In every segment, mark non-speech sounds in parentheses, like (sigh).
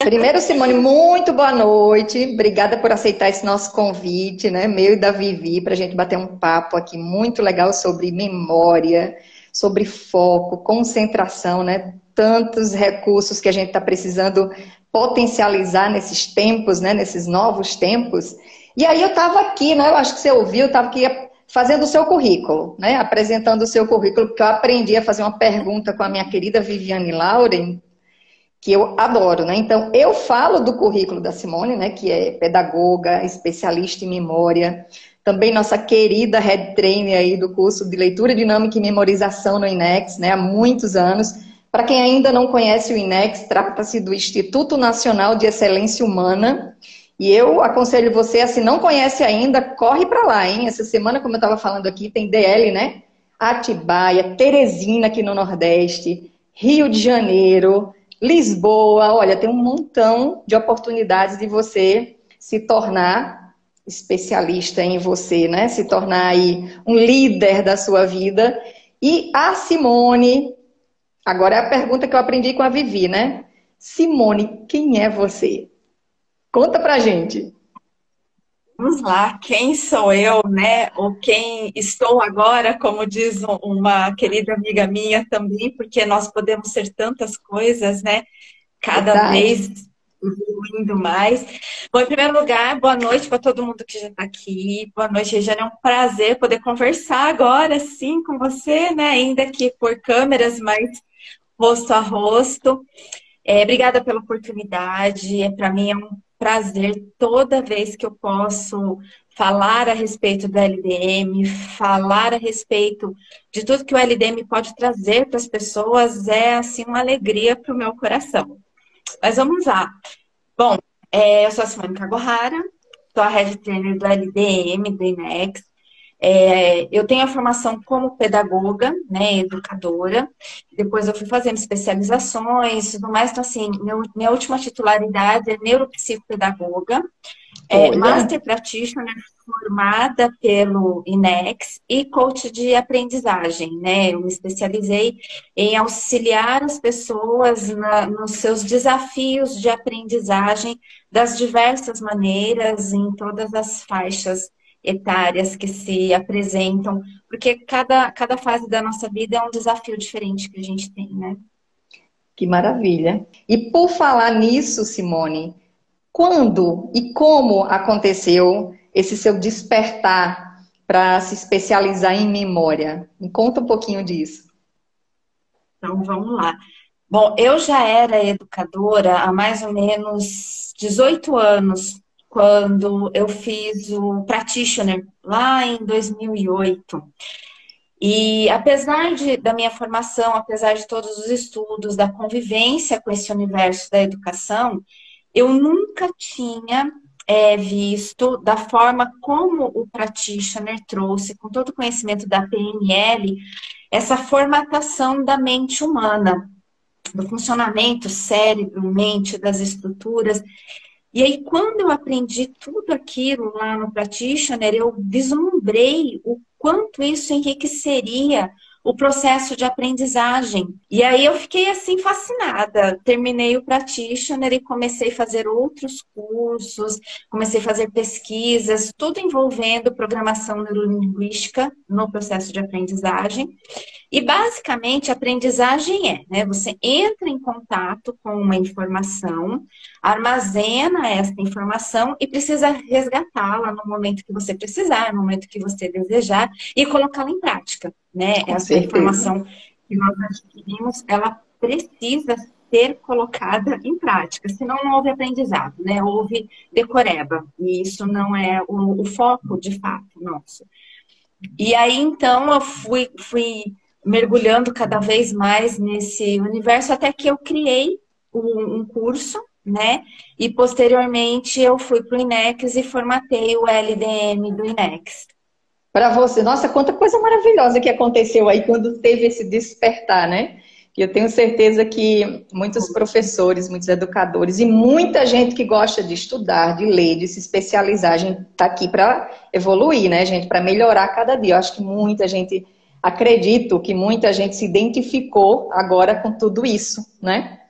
Primeiro, Simone, muito boa noite. Obrigada por aceitar esse nosso convite, né? Meu e da Vivi, para a gente bater um papo aqui muito legal sobre memória, sobre foco, concentração, né? Tantos recursos que a gente está precisando potencializar nesses tempos, né? Nesses novos tempos. E aí eu estava aqui, né? Eu acho que você ouviu, estava aqui fazendo o seu currículo, né? Apresentando o seu currículo, porque eu aprendi a fazer uma pergunta com a minha querida Viviane Lauren, que eu adoro, né? Então, eu falo do currículo da Simone, né? Que é pedagoga, especialista em memória, também nossa querida head trainer aí do curso de leitura dinâmica e memorização no INEX, né? Há muitos anos. Para quem ainda não conhece o INEX, trata-se do Instituto Nacional de Excelência Humana, e eu aconselho você, se não conhece ainda, corre para lá, hein? Essa semana, como eu estava falando aqui, tem DL, né? Atibaia, Teresina aqui no Nordeste, Rio de Janeiro, Lisboa. Olha, tem um montão de oportunidades de você se tornar especialista em você, né? Se tornar aí um líder da sua vida. E a Simone, agora é a pergunta que eu aprendi com a Vivi, né? Simone, quem é você? Conta pra gente. Vamos lá, quem sou eu, né? Ou quem estou agora, como diz uma querida amiga minha também, porque nós podemos ser tantas coisas, né? Cada Verdade. vez evoluindo mais. Bom, em primeiro lugar, boa noite para todo mundo que já está aqui. Boa noite, Regiane. É um prazer poder conversar agora, sim, com você, né? Ainda que por câmeras, mas rosto a rosto. É, obrigada pela oportunidade. É, para mim é um prazer toda vez que eu posso falar a respeito do LDM, falar a respeito de tudo que o LDM pode trazer para as pessoas, é assim uma alegria para o meu coração. Mas vamos lá. Bom, é, eu sou a Simone Cagohara, sou a Head Trainer do LDM, do INEX. É, eu tenho a formação como pedagoga, né, educadora. Depois eu fui fazendo especializações, tudo mais. Então, assim, meu, minha última titularidade é neuropsicopedagoga, é, Master Practitioner formada pelo INEX e coach de aprendizagem, né? Eu me especializei em auxiliar as pessoas na, nos seus desafios de aprendizagem das diversas maneiras, em todas as faixas etárias que se apresentam, porque cada, cada fase da nossa vida é um desafio diferente que a gente tem, né? Que maravilha. E por falar nisso, Simone, quando e como aconteceu esse seu despertar para se especializar em memória? Me conta um pouquinho disso. Então, vamos lá. Bom, eu já era educadora há mais ou menos 18 anos quando eu fiz o Practitioner, lá em 2008. E apesar de, da minha formação, apesar de todos os estudos, da convivência com esse universo da educação, eu nunca tinha é, visto da forma como o practitioner trouxe, com todo o conhecimento da PNL, essa formatação da mente humana, do funcionamento cérebro, mente, das estruturas. E aí, quando eu aprendi tudo aquilo lá no Practitioner, eu vislumbrei o quanto isso enriqueceria o processo de aprendizagem. E aí eu fiquei assim fascinada. Terminei o practitioner e comecei a fazer outros cursos, comecei a fazer pesquisas, tudo envolvendo programação neurolinguística no processo de aprendizagem. E basicamente aprendizagem é, né, você entra em contato com uma informação, armazena essa informação e precisa resgatá-la no momento que você precisar, no momento que você desejar e colocá-la em prática né? Com Essa certeza. informação que nós adquirimos, ela precisa ser colocada em prática, senão não houve aprendizado, né? Houve decoreba, e isso não é o, o foco de fato nosso. E aí, então, eu fui, fui mergulhando cada vez mais nesse universo, até que eu criei um, um curso, né? E posteriormente eu fui para o INEX e formatei o LDM do INEX para você. Nossa, quanta coisa maravilhosa que aconteceu aí quando teve esse despertar, né? E eu tenho certeza que muitos professores, muitos educadores e muita gente que gosta de estudar, de ler, de se especializar, a gente está aqui para evoluir, né, gente? Para melhorar cada dia. Eu acho que muita gente, acredito que muita gente se identificou agora com tudo isso, né?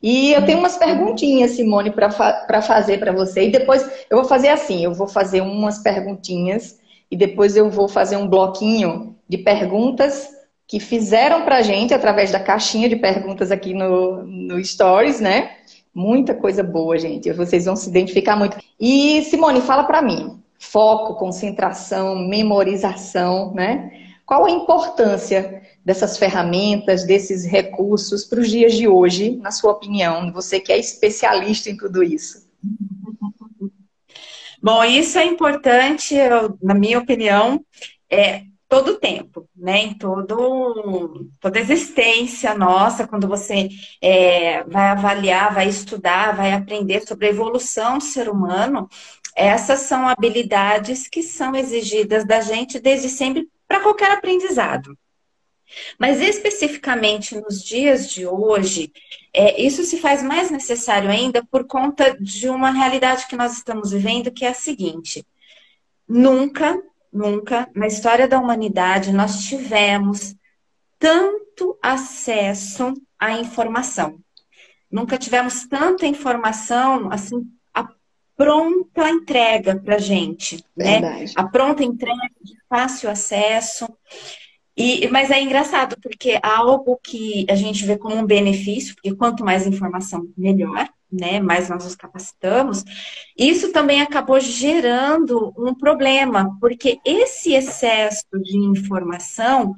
E eu tenho umas perguntinhas, Simone, para fa fazer para você. E depois eu vou fazer assim: eu vou fazer umas perguntinhas e depois eu vou fazer um bloquinho de perguntas que fizeram para a gente através da caixinha de perguntas aqui no, no Stories, né? Muita coisa boa, gente. Vocês vão se identificar muito. E, Simone, fala para mim: foco, concentração, memorização, né? Qual a importância dessas ferramentas, desses recursos para os dias de hoje, na sua opinião? Você que é especialista em tudo isso. (laughs) Bom, isso é importante, na minha opinião, é todo o tempo, né? Em todo, toda existência nossa, quando você é, vai avaliar, vai estudar, vai aprender sobre a evolução do ser humano, essas são habilidades que são exigidas da gente desde sempre para qualquer aprendizado. Mas especificamente nos dias de hoje, é, isso se faz mais necessário ainda por conta de uma realidade que nós estamos vivendo, que é a seguinte: nunca, nunca na história da humanidade nós tivemos tanto acesso à informação. Nunca tivemos tanta informação assim a pronta entrega para gente, né? A pronta entrega de fácil acesso. E, mas é engraçado, porque algo que a gente vê como um benefício, porque quanto mais informação, melhor, né? Mais nós nos capacitamos. Isso também acabou gerando um problema, porque esse excesso de informação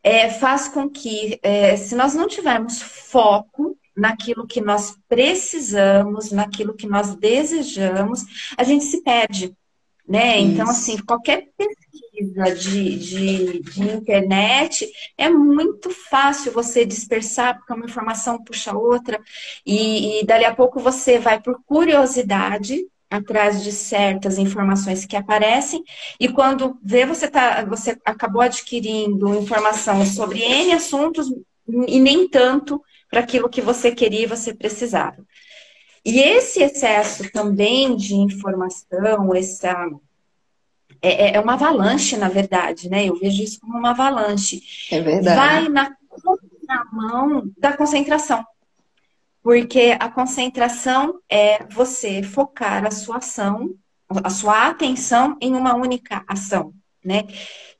é, faz com que, é, se nós não tivermos foco naquilo que nós precisamos, naquilo que nós desejamos, a gente se perde. Né? Então, assim, qualquer pesquisa de, de, de, internet é muito fácil você dispersar, porque uma informação puxa outra, e, e dali a pouco você vai por curiosidade atrás de certas informações que aparecem, e quando vê você tá, você acabou adquirindo informação sobre N assuntos e nem tanto para aquilo que você queria e você precisava. E esse excesso também de informação, essa é, é, é uma avalanche, na verdade, né? Eu vejo isso como uma avalanche. É verdade. Vai na contramão da concentração. Porque a concentração é você focar a sua ação, a sua atenção em uma única ação, né?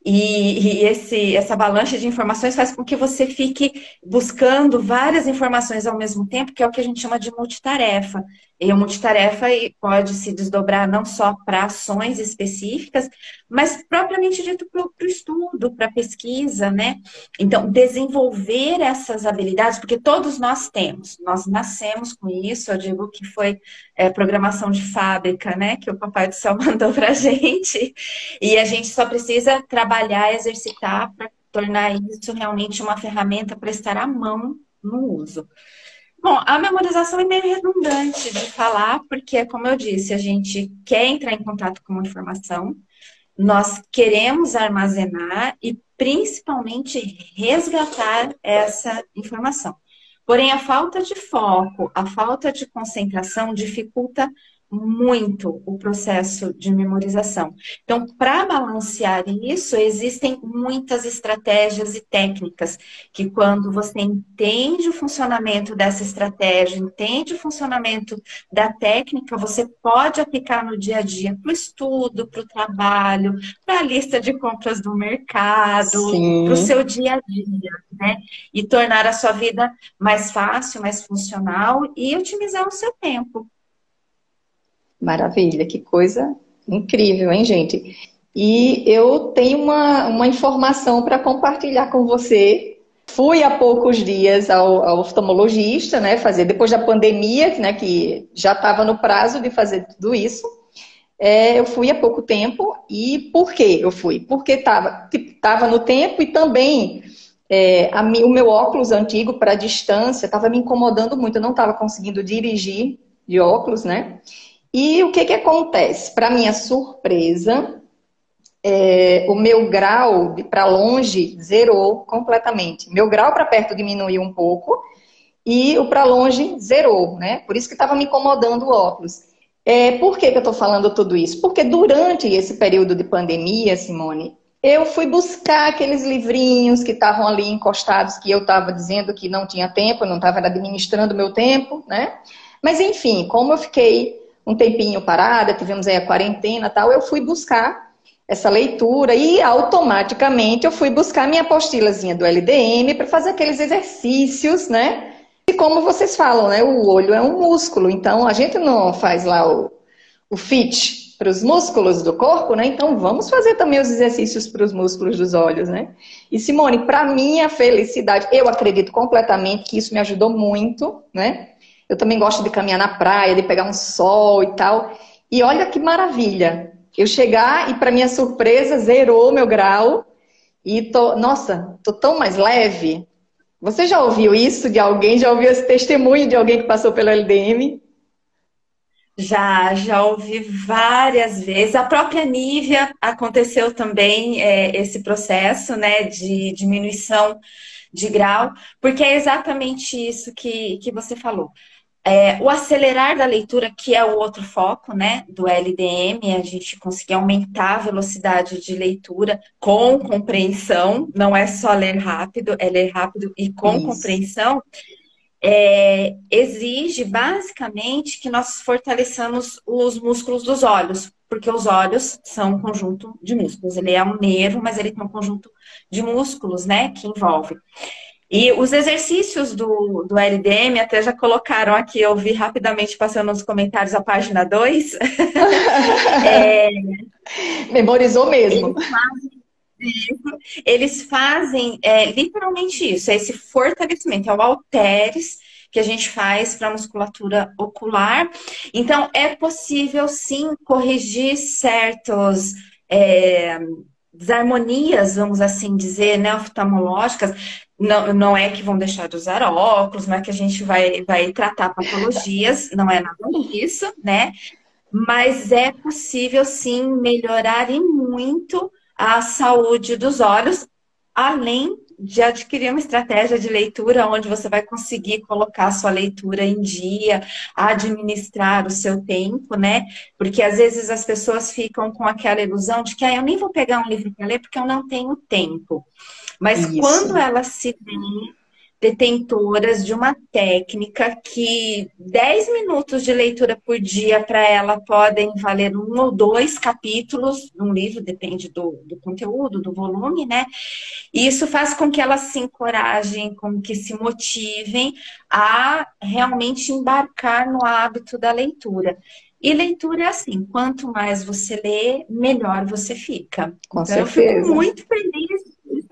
E, e esse, essa avalanche de informações faz com que você fique buscando várias informações ao mesmo tempo, que é o que a gente chama de multitarefa. E a multitarefa pode se desdobrar não só para ações específicas, mas propriamente dito para o estudo, para a pesquisa, né? Então, desenvolver essas habilidades, porque todos nós temos, nós nascemos com isso, eu digo que foi é, programação de fábrica, né? Que o Papai do Céu (laughs) mandou para a gente, e a gente só precisa trabalhar, exercitar para tornar isso realmente uma ferramenta para estar à mão no uso. Bom, a memorização é meio redundante de falar, porque, como eu disse, a gente quer entrar em contato com uma informação, nós queremos armazenar e principalmente resgatar essa informação. Porém, a falta de foco, a falta de concentração dificulta muito o processo de memorização. Então, para balancear isso, existem muitas estratégias e técnicas que, quando você entende o funcionamento dessa estratégia, entende o funcionamento da técnica, você pode aplicar no dia a dia para o estudo, para o trabalho, para a lista de compras do mercado, para o seu dia a dia, né? E tornar a sua vida mais fácil, mais funcional e otimizar o seu tempo. Maravilha, que coisa incrível, hein, gente? E eu tenho uma, uma informação para compartilhar com você. Fui há poucos dias ao, ao, oftalmologista, né, fazer depois da pandemia, né, que já estava no prazo de fazer tudo isso. É, eu fui há pouco tempo e por que eu fui? Porque estava tava no tempo e também é, a, o meu óculos antigo para distância estava me incomodando muito. Eu não estava conseguindo dirigir de óculos, né? E o que, que acontece? Para minha surpresa, é, o meu grau para longe zerou completamente. Meu grau para perto diminuiu um pouco e o para longe zerou, né? Por isso que estava me incomodando o óculos. É, por que, que eu estou falando tudo isso? Porque durante esse período de pandemia, Simone, eu fui buscar aqueles livrinhos que estavam ali encostados, que eu estava dizendo que não tinha tempo, não estava administrando meu tempo, né? Mas enfim, como eu fiquei um tempinho parada, tivemos aí a quarentena tal, eu fui buscar essa leitura e automaticamente eu fui buscar minha apostilazinha do LDM para fazer aqueles exercícios, né? E como vocês falam, né? O olho é um músculo, então a gente não faz lá o, o fit para os músculos do corpo, né? Então vamos fazer também os exercícios para os músculos dos olhos, né? E Simone, para minha felicidade, eu acredito completamente que isso me ajudou muito, né? Eu também gosto de caminhar na praia, de pegar um sol e tal. E olha que maravilha! Eu chegar e para minha surpresa zerou meu grau e tô, nossa, tô tão mais leve. Você já ouviu isso de alguém? Já ouviu esse testemunho de alguém que passou pelo LDM? Já, já ouvi várias vezes. A própria Nívia aconteceu também é, esse processo, né, de diminuição de grau, porque é exatamente isso que, que você falou. É, o acelerar da leitura, que é o outro foco, né, do LDM, a gente conseguir aumentar a velocidade de leitura com compreensão, não é só ler rápido, é ler rápido e com isso. compreensão é, exige basicamente que nós fortaleçamos os músculos dos olhos, porque os olhos são um conjunto de músculos. Ele é um nervo, mas ele tem um conjunto de músculos, né, que envolve. E os exercícios do, do LDM até já colocaram aqui, eu vi rapidamente passando nos comentários a página 2. (laughs) é, Memorizou mesmo. Eles fazem, eles fazem é, literalmente isso, é esse fortalecimento, é o halteres que a gente faz para a musculatura ocular. Então, é possível sim corrigir certos. É, desarmonias, vamos assim dizer, né, oftalmológicas, não, não é que vão deixar de usar óculos, não é que a gente vai, vai tratar patologias, não é nada disso, né? Mas é possível sim melhorar e muito a saúde dos olhos, além de adquirir uma estratégia de leitura onde você vai conseguir colocar a sua leitura em dia, administrar o seu tempo, né? Porque às vezes as pessoas ficam com aquela ilusão de que ah, eu nem vou pegar um livro para ler porque eu não tenho tempo. Mas Isso. quando elas se detentoras de uma técnica que 10 minutos de leitura por dia para ela podem valer um ou dois capítulos num livro, depende do, do conteúdo, do volume, né? E isso faz com que elas se encorajem, com que se motivem a realmente embarcar no hábito da leitura. E leitura é assim, quanto mais você lê, melhor você fica. Com então, certeza. eu fico muito feliz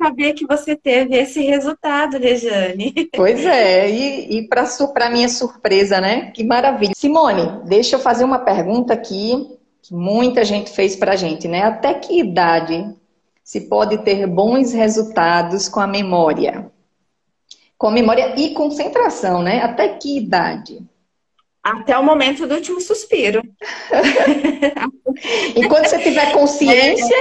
saber que você teve esse resultado, Rejane. (laughs) Pois é, e, e para minha surpresa, né? Que maravilha. Simone, deixa eu fazer uma pergunta aqui que muita gente fez para a gente, né? Até que idade se pode ter bons resultados com a memória? Com a memória e concentração, né? Até que idade? Até o momento do último suspiro. (laughs) Enquanto você tiver (laughs) consciência.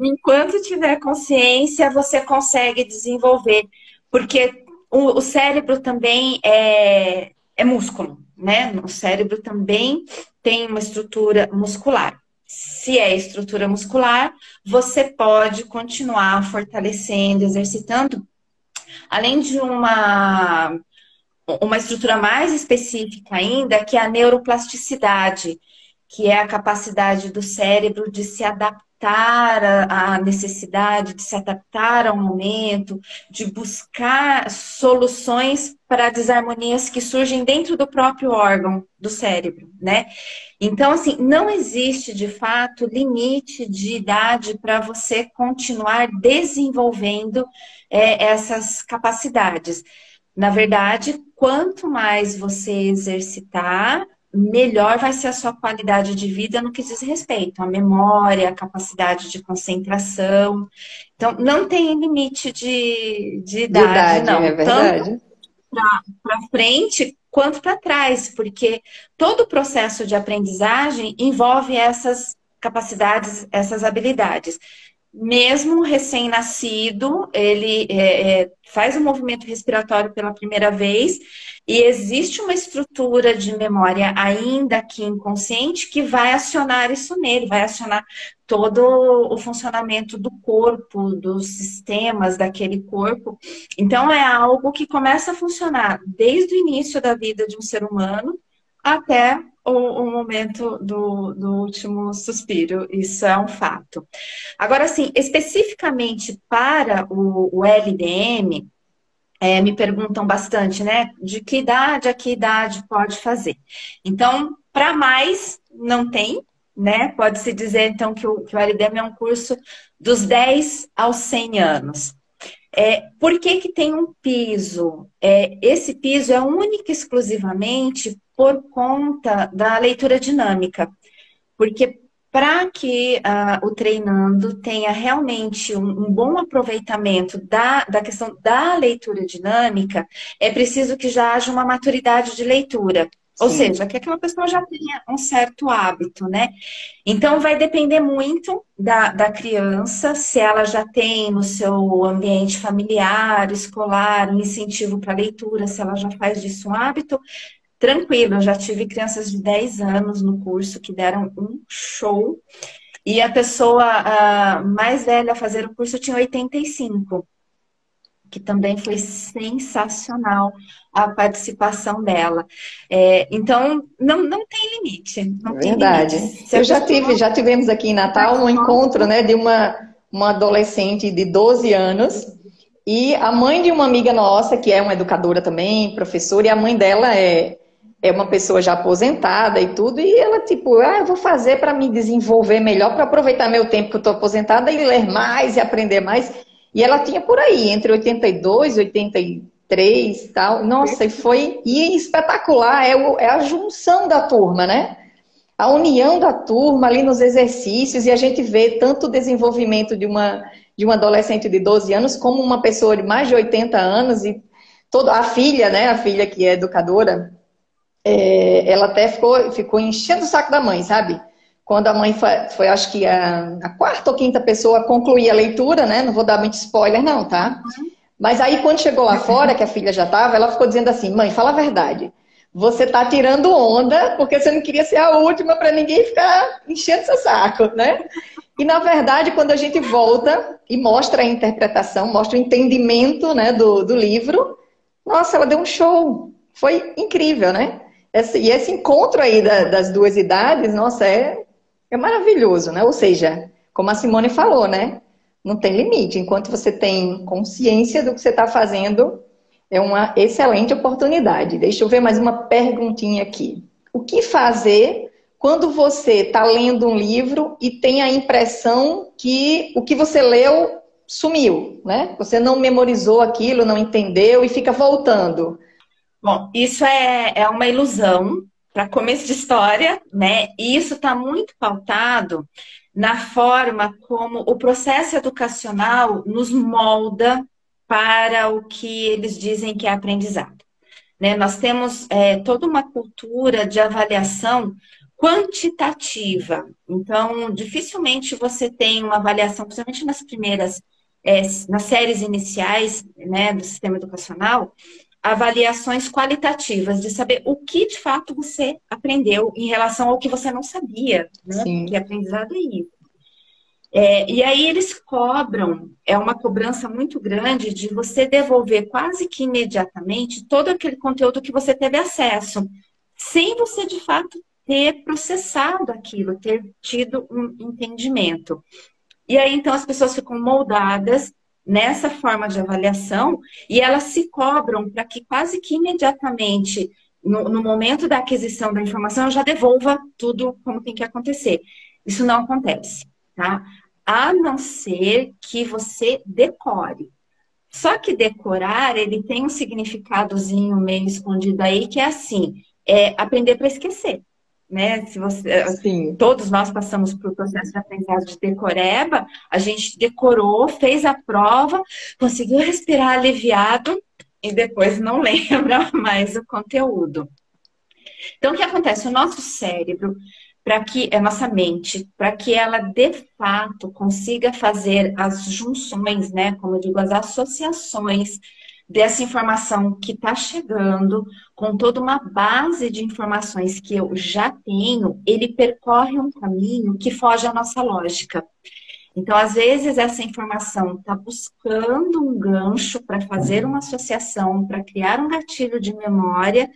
Enquanto tiver consciência, você consegue desenvolver, porque o, o cérebro também é, é músculo, né? O cérebro também tem uma estrutura muscular. Se é estrutura muscular, você pode continuar fortalecendo, exercitando, além de uma, uma estrutura mais específica ainda, que é a neuroplasticidade, que é a capacidade do cérebro de se adaptar adaptar à necessidade, de se adaptar ao momento, de buscar soluções para desarmonias que surgem dentro do próprio órgão do cérebro, né? Então, assim, não existe de fato limite de idade para você continuar desenvolvendo é, essas capacidades. Na verdade, quanto mais você exercitar, melhor vai ser a sua qualidade de vida no que diz respeito à memória, à capacidade de concentração. Então, não tem limite de, de idade, de idade não. É verdade. Para frente quanto para trás, porque todo o processo de aprendizagem envolve essas capacidades, essas habilidades. Mesmo recém-nascido, ele é, é, faz o um movimento respiratório pela primeira vez e existe uma estrutura de memória ainda aqui inconsciente que vai acionar isso nele, vai acionar todo o funcionamento do corpo, dos sistemas daquele corpo. Então é algo que começa a funcionar desde o início da vida de um ser humano até o, o momento do, do, último suspiro. Isso é um fato. Agora, assim, especificamente para o, o LDM, é, me perguntam bastante, né? De que idade a que idade pode fazer? Então, para mais, não tem, né? Pode-se dizer, então, que o, que o LDM é um curso dos 10 aos 100 anos. É, por que, que tem um piso? É, esse piso é único e exclusivamente por conta da leitura dinâmica. Porque para que uh, o treinando tenha realmente um, um, bom aproveitamento da, da questão da leitura dinâmica, é preciso que já haja uma maturidade de leitura. Ou Sim. seja, que aquela pessoa já tenha um certo hábito, né? Então, vai depender muito da, da criança, se ela já tem no seu ambiente familiar, escolar, um incentivo para leitura, se ela já faz disso um hábito, tranquilo. Eu já tive crianças de 10 anos no curso que deram um show. E a pessoa a mais velha a fazer o curso tinha 85, que também foi sensacional a participação dela. É, então, não, não tem limite. Não Verdade. Tem limite. Eu já tive, já tivemos aqui em Natal um encontro né, de uma, uma adolescente de 12 anos e a mãe de uma amiga nossa, que é uma educadora também, professora, e a mãe dela é é uma pessoa já aposentada e tudo, e ela, tipo, ah, eu vou fazer para me desenvolver melhor, para aproveitar meu tempo que eu estou aposentada e ler mais e aprender mais. E ela tinha por aí, entre 82 e 83 e tal. Nossa, e foi e espetacular, é, o, é a junção da turma, né? A união da turma ali nos exercícios, e a gente vê tanto o desenvolvimento de uma, de uma adolescente de 12 anos como uma pessoa de mais de 80 anos, e toda a filha, né? A filha que é educadora, é, ela até ficou, ficou enchendo o saco da mãe, sabe? Quando a mãe foi, foi acho que a, a, quarta ou quinta pessoa a concluir a leitura, né? Não vou dar muito spoiler, não, tá? Mas aí, quando chegou lá fora, que a filha já estava, ela ficou dizendo assim: mãe, fala a verdade. Você tá tirando onda porque você não queria ser a última para ninguém ficar enchendo seu saco, né? E na verdade, quando a gente volta e mostra a interpretação, mostra o entendimento né, do, do livro, nossa, ela deu um show. Foi incrível, né? Esse, e esse encontro aí da, das duas idades, nossa, é, é maravilhoso, né? Ou seja, como a Simone falou, né? Não tem limite. Enquanto você tem consciência do que você está fazendo, é uma excelente oportunidade. Deixa eu ver mais uma perguntinha aqui. O que fazer quando você está lendo um livro e tem a impressão que o que você leu sumiu, né? Você não memorizou aquilo, não entendeu e fica voltando. Bom, isso é, é uma ilusão para começo de história, né? E isso está muito pautado na forma como o processo educacional nos molda para o que eles dizem que é aprendizado. Né? Nós temos é, toda uma cultura de avaliação quantitativa. Então, dificilmente você tem uma avaliação, principalmente nas primeiras, é, nas séries iniciais né, do sistema educacional, avaliações qualitativas, de saber o que de fato você aprendeu em relação ao que você não sabia, né? Sim. Que aprendizado é isso. É, e aí eles cobram, é uma cobrança muito grande de você devolver quase que imediatamente todo aquele conteúdo que você teve acesso, sem você de fato ter processado aquilo, ter tido um entendimento. E aí então as pessoas ficam moldadas nessa forma de avaliação e elas se cobram para que quase que imediatamente, no, no, momento da aquisição da informação, eu já devolva tudo como tem que acontecer. Isso não acontece, tá? A não ser que você decore. Só que decorar, ele tem um significadozinho meio escondido aí, que é assim, é aprender para esquecer né? Se você, assim, todos nós passamos por processo de aprendizado de decoreba, a gente decorou, fez a prova, conseguiu respirar aliviado e depois não (laughs) lembra mais o conteúdo. Então, o que acontece? O nosso cérebro, para que a nossa mente, para que ela de fato consiga fazer as junções, né, como eu digo, as associações dessa informação que está chegando, com toda uma base de informações que eu já tenho, ele percorre um caminho que foge à nossa lógica. Então, às vezes, essa informação está buscando um gancho para fazer uma associação, para criar um gatilho de memória,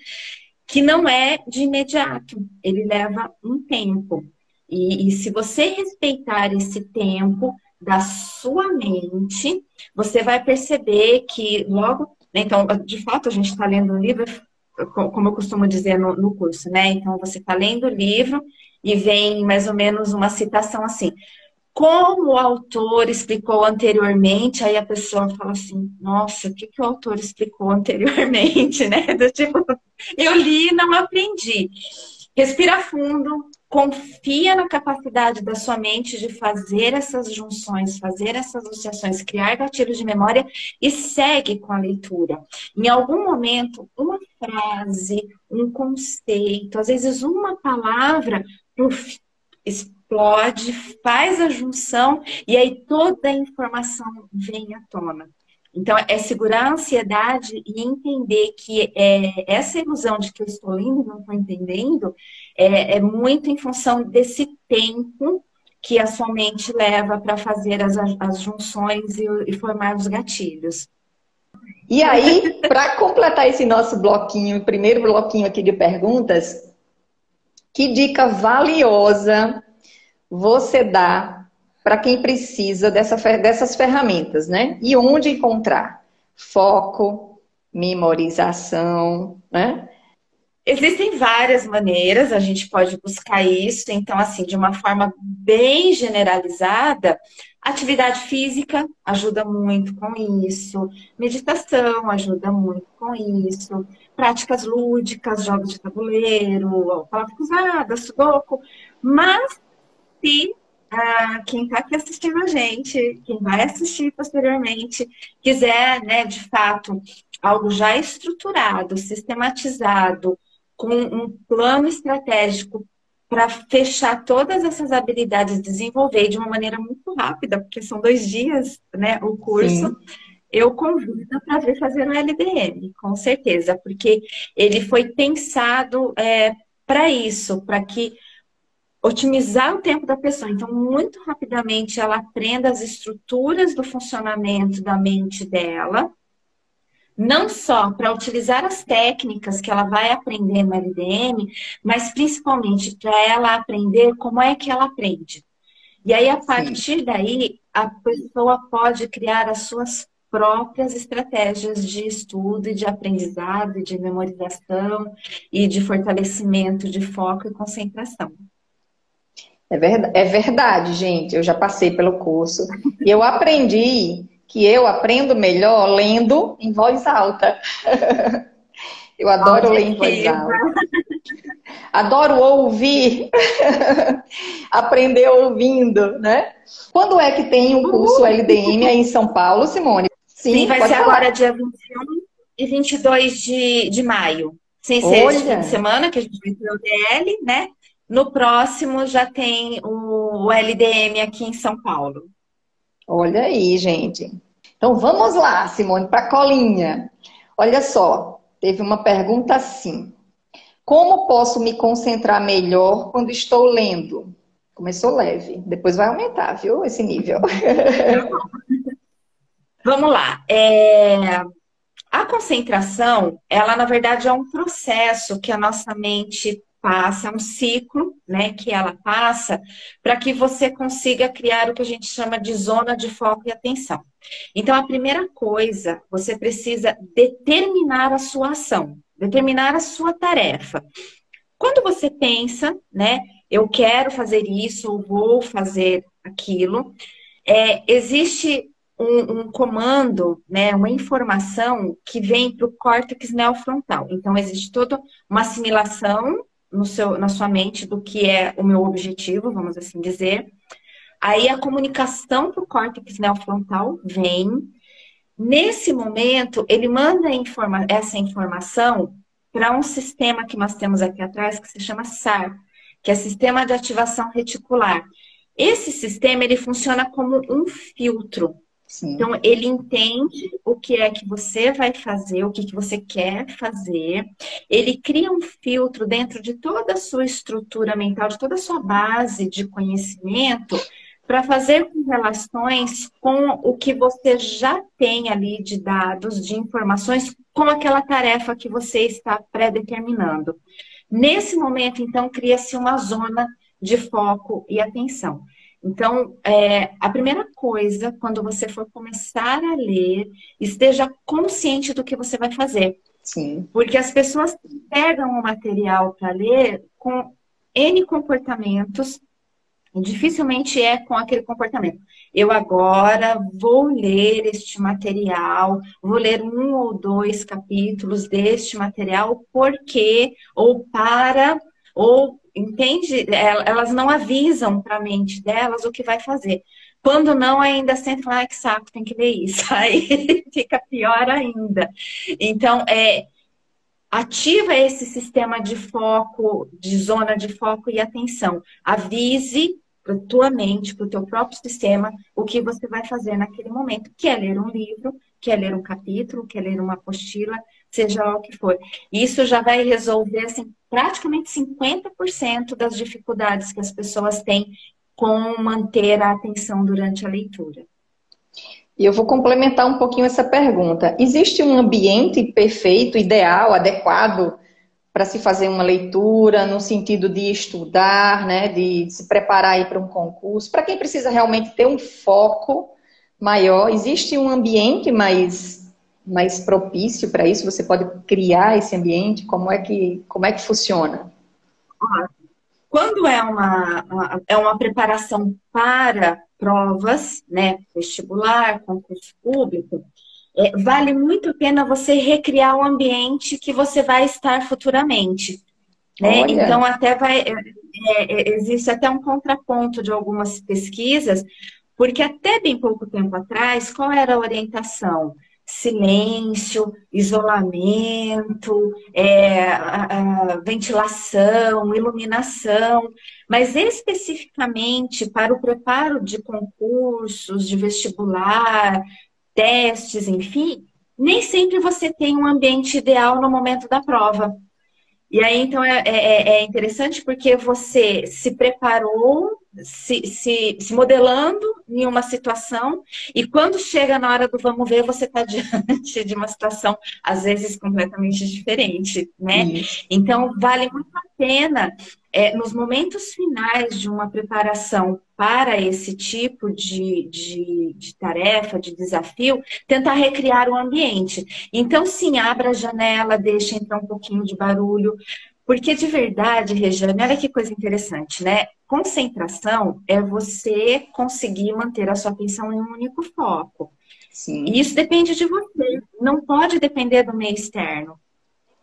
que não é de imediato, ele leva um tempo. E, e se você respeitar esse tempo, da sua mente, você vai perceber que logo. Né, então, de fato, a gente está lendo um livro, como eu costumo dizer no, no curso, né? Então, você está lendo o livro e vem mais ou menos uma citação assim. Como o autor explicou anteriormente, aí a pessoa fala assim, nossa, o que, que o autor explicou anteriormente, (laughs) né? Do tipo, eu li e não aprendi. Respira fundo, confia na capacidade da sua mente de fazer essas junções, fazer essas associações, criar gatilhos de memória e segue com a leitura. Em algum momento, uma frase, um conceito, às vezes uma palavra, uf, explode, faz a junção e aí toda a informação vem à tona. Então, é segurar a ansiedade e entender que é, essa ilusão de que eu estou lendo e não estou entendendo é, é, muito em função desse tempo que a sua mente leva para fazer as, as junções e, e formar os gatilhos. E aí, para completar esse nosso bloquinho, primeiro bloquinho aqui de perguntas, que dica valiosa você dá para quem precisa dessa, dessas ferramentas, né? E onde encontrar? Foco, memorização, né? Existem várias maneiras, a gente pode buscar isso. Então, assim, de uma forma bem generalizada, atividade física ajuda muito com isso, meditação ajuda muito com isso, práticas lúdicas, jogos de tabuleiro, palavra cruzada, sudoku. Mas, se ah, quem está aqui assistindo a gente, quem vai assistir posteriormente, quiser, né, de fato, algo já estruturado, sistematizado, com um plano estratégico para fechar todas essas habilidades, desenvolver de uma maneira muito rápida, porque são dois dias, né, o curso. Sim. Eu convido para vir fazer o LDM, com certeza, porque ele foi pensado é, para isso, para que otimizar o tempo da pessoa. Então, muito rapidamente ela aprenda as estruturas do funcionamento da mente dela, não só para utilizar as técnicas que ela vai aprender no LDM, mas principalmente para ela aprender como é que ela aprende. E aí, a partir Sim. daí, a pessoa pode criar as suas próprias estratégias de estudo e de aprendizado, de memorização e de fortalecimento de foco e concentração. É verdade, é verdade, gente. Eu já passei pelo curso e eu aprendi que eu aprendo melhor lendo em voz alta. (laughs) eu adoro ler em voz alta. Adoro ouvir. (laughs) Aprender ouvindo, né? Quando é que tem um curso LDM aí em São Paulo, Simone? Sim, Sim vai ser falar. agora dia 21 e 22 de, de maio. Sem ser Olha. fim de semana, que a gente vai ter o DL, né? No próximo já tem o LDM aqui em São Paulo. Olha aí, gente. Então vamos lá, Simone, para a colinha. Olha só, teve uma pergunta assim: Como posso me concentrar melhor quando estou lendo? Começou leve, depois vai aumentar, viu? Esse nível. (laughs) Vamos lá. É... A concentração, ela na verdade é um processo que a nossa mente passa, um ciclo, né, que ela passa, para que você consiga criar o que a gente chama de zona de foco e atenção. Então, a primeira coisa, você precisa determinar a sua ação, determinar a sua tarefa. Quando você pensa, né, eu quero fazer isso, ou vou fazer aquilo, é, existe um, um, comando, né, uma informação que vem para o córtex neofrontal. Então, existe toda uma assimilação no seu, na sua mente do que é o meu objetivo, vamos assim dizer. Aí a comunicação para o córtex neofrontal vem. Nesse momento, ele manda informa essa informação para um sistema que nós temos aqui atrás que se chama SAR, que é sistema de ativação reticular. Esse sistema ele funciona como um filtro. Sim. Então, ele entende o que é que você vai fazer, o que, que você quer fazer. Ele cria um filtro dentro de toda a sua estrutura mental, de toda a sua base de conhecimento, para fazer relações com o que você já tem ali de dados, de informações, com aquela tarefa que você está pré-determinando. Nesse momento, então, cria-se uma zona de foco e atenção. Então, é, a primeira coisa, quando você for começar a ler, esteja consciente do que você vai fazer. Sim. Porque as pessoas pegam o material para ler com N comportamentos, e dificilmente é com aquele comportamento. Eu agora vou ler este material, vou ler um ou dois capítulos deste material, porque, ou para, ou entende? Elas não avisam para a mente delas o que vai fazer. Quando não, ainda sempre fala, ai que saco, tem que ler isso. (laughs) Aí fica pior ainda. Então, é, ativa esse sistema de foco, de zona de foco e atenção. Avise para tua mente, para o teu próprio sistema, o que você vai fazer naquele momento, que é ler um livro, que é ler um capítulo, que é ler uma apostila, seja lá o que for. Isso já vai resolver assim, praticamente 50% das dificuldades que as pessoas têm com manter a atenção durante a leitura. E eu vou complementar um pouquinho essa pergunta. Existe um ambiente perfeito, ideal, adequado para se fazer uma leitura no sentido de estudar, né, de se preparar para um concurso? Para quem precisa realmente ter um foco maior, existe um ambiente mais mais propício para isso? Você pode criar esse ambiente? Como é que, como é que funciona? Quando é uma, é uma preparação para provas, né, vestibular, concurso público, é, vale muito a pena você recriar o ambiente que você vai estar futuramente. Né? Então, até vai. É, é, existe até um contraponto de algumas pesquisas, porque até bem pouco tempo atrás, qual era a orientação? Silêncio, isolamento, é, a, a ventilação, iluminação, mas especificamente para o preparo de concursos, de vestibular, testes, enfim, nem sempre você tem um ambiente ideal no momento da prova. E aí, então, é, é, é interessante porque você se preparou se, se, se, modelando em uma situação e quando chega na hora do vamos ver, você está (laughs) diante de uma situação, às vezes, completamente diferente, né? Isso. Então, vale muito a pena, é, nos momentos finais de uma preparação para esse tipo de, de, de tarefa, de desafio, tentar recriar o ambiente. Então, sim, abra a janela, deixa entrar um pouquinho de barulho, porque de verdade, Regiane, olha que coisa interessante, né? Concentração é você conseguir manter a sua atenção em um único foco. Sim. E isso depende de você, não pode depender do meio externo.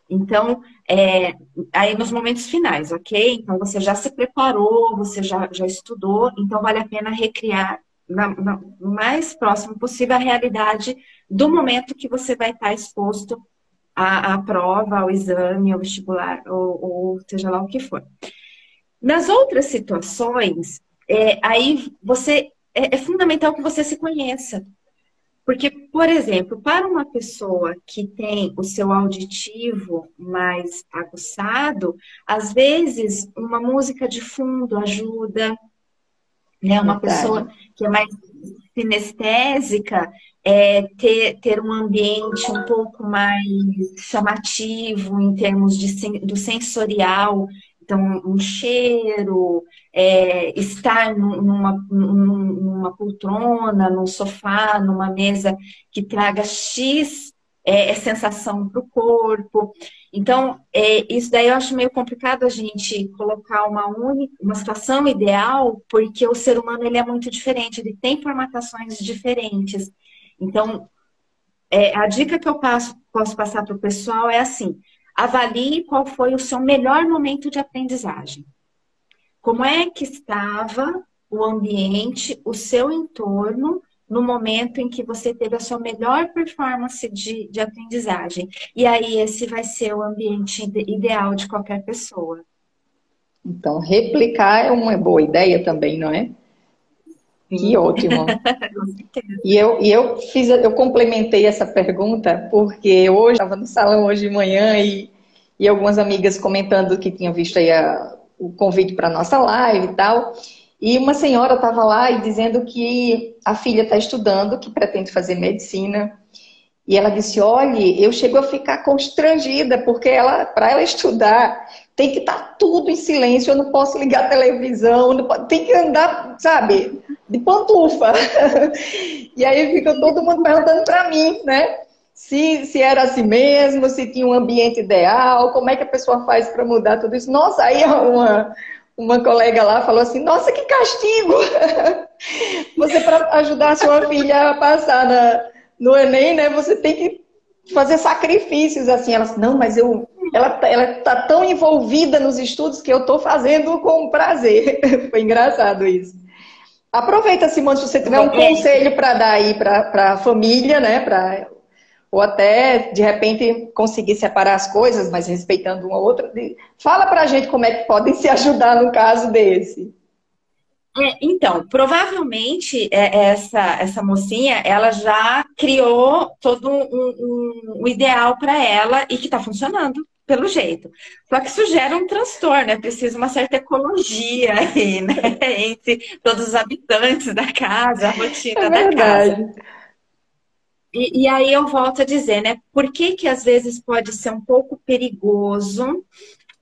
Então, é, aí nos momentos finais, ok? Então você já se preparou, você já, já estudou, então vale a pena recriar na, mais próximo possível a realidade do momento que você vai estar exposto a, a prova, ao exame, ao vestibular, ou, ou, seja lá o que for. Nas outras situações, é, aí você é, é fundamental que você se conheça. Porque, por exemplo, para uma pessoa que tem o seu auditivo mais aguçado, às vezes uma música de fundo ajuda, né? Uma Verdade. pessoa que é mais sinestésica, é, ter, ter um ambiente um pouco mais chamativo em termos de, do sensorial, então um cheiro, é, estar numa, numa poltrona, num sofá, numa mesa que traga X é, é sensação para o corpo. Então, é, isso daí eu acho meio complicado a gente colocar uma única, uma situação ideal, porque o ser humano ele é muito diferente, ele tem formatações diferentes. Então, é, a dica que eu passo, posso passar para o pessoal é assim: avalie qual foi o seu melhor momento de aprendizagem. Como é que estava o ambiente, o seu entorno, no momento em que você teve a sua melhor performance de, de aprendizagem. E aí, esse vai ser o ambiente ideal de qualquer pessoa. Então, replicar é uma boa ideia também, não é? Que ótimo. (laughs) e eu, e eu fiz, eu complementei essa pergunta porque hoje estava no salão hoje de manhã e, e algumas amigas comentando que tinham visto aí a, o convite para nossa live e tal. E uma senhora estava lá e dizendo que a filha está estudando, que pretende fazer medicina. E ela disse: Olhe, eu chego a ficar constrangida, porque ela, para ela estudar, tem que estar tá tudo em silêncio, eu não posso ligar a televisão, pode, tem que andar, sabe, de pantufa. (laughs) e aí fica todo mundo perguntando para mim, né? Se, se era assim mesmo, se tinha um ambiente ideal, como é que a pessoa faz para mudar tudo isso. Nossa, aí uma, uma colega lá falou assim: Nossa, que castigo! (laughs) Você, para ajudar a sua filha a passar na, no Enem, né, você tem que fazer sacrifícios assim. Ela não, mas eu, ela, ela tá tão envolvida nos estudos que eu estou fazendo com prazer. (laughs) Foi engraçado isso. Aproveita, Simone, se você tiver um conselho para dar aí para a família, né? Pra, ou até, de repente, conseguir separar as coisas, mas respeitando uma outra. Fala para a gente como é que podem se ajudar no caso desse. É, então, provavelmente é, essa, essa mocinha, ela já criou todo um, um, um ideal para ela e que está funcionando pelo jeito. Só que isso gera um transtorno, é preciso uma certa ecologia aí, (laughs) né? Entre todos os habitantes da casa, a rotina é da casa. E, e, aí eu volto a dizer, né? Por que que às vezes pode ser um pouco perigoso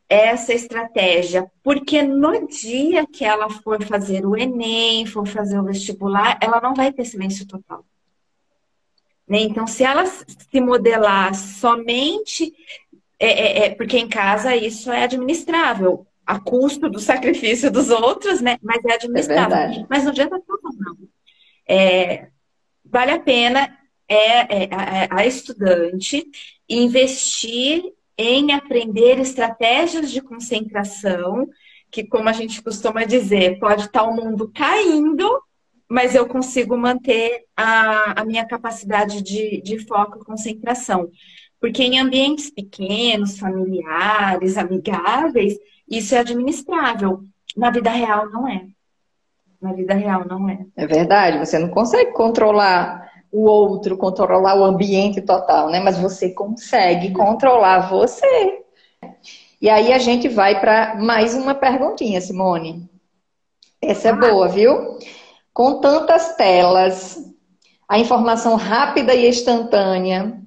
essa estratégia? Porque no dia que ela for fazer o Enem, for fazer o vestibular, ela não vai ter silêncio total. Né? Então, se ela se modelar somente é, é, é, porque em casa isso é administrável, a custo do (laughs) sacrifício dos outros, né? Mas é administrável. É Mas dia da prova, não. É, vale a pena é, é a, a estudante investir em aprender estratégias de concentração, que, como a gente costuma dizer, pode estar o mundo caindo, mas eu consigo manter a, a minha capacidade de, de foco e concentração. Porque em ambientes pequenos, familiares, amigáveis, isso é administrável. Na vida real não é. Na vida real não é. É verdade, você não consegue controlar o outro, controlar o ambiente total, né? Mas você consegue controlar você. E aí a gente vai para mais uma perguntinha, Simone. Essa é boa, viu? Com tantas telas, a informação rápida e instantânea,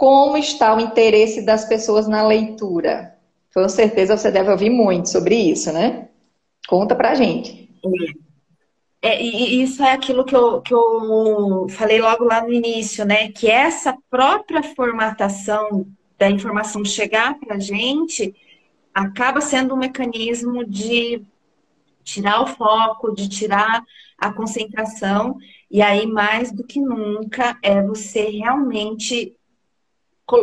como está o interesse das pessoas na leitura? Com certeza você deve ouvir muito sobre isso, né? Conta pra gente. É, e isso é aquilo que eu, que eu falei logo lá no início, né? Que essa própria formatação da informação chegar para a gente acaba sendo um mecanismo de tirar o foco, de tirar a concentração, e aí mais do que nunca é você realmente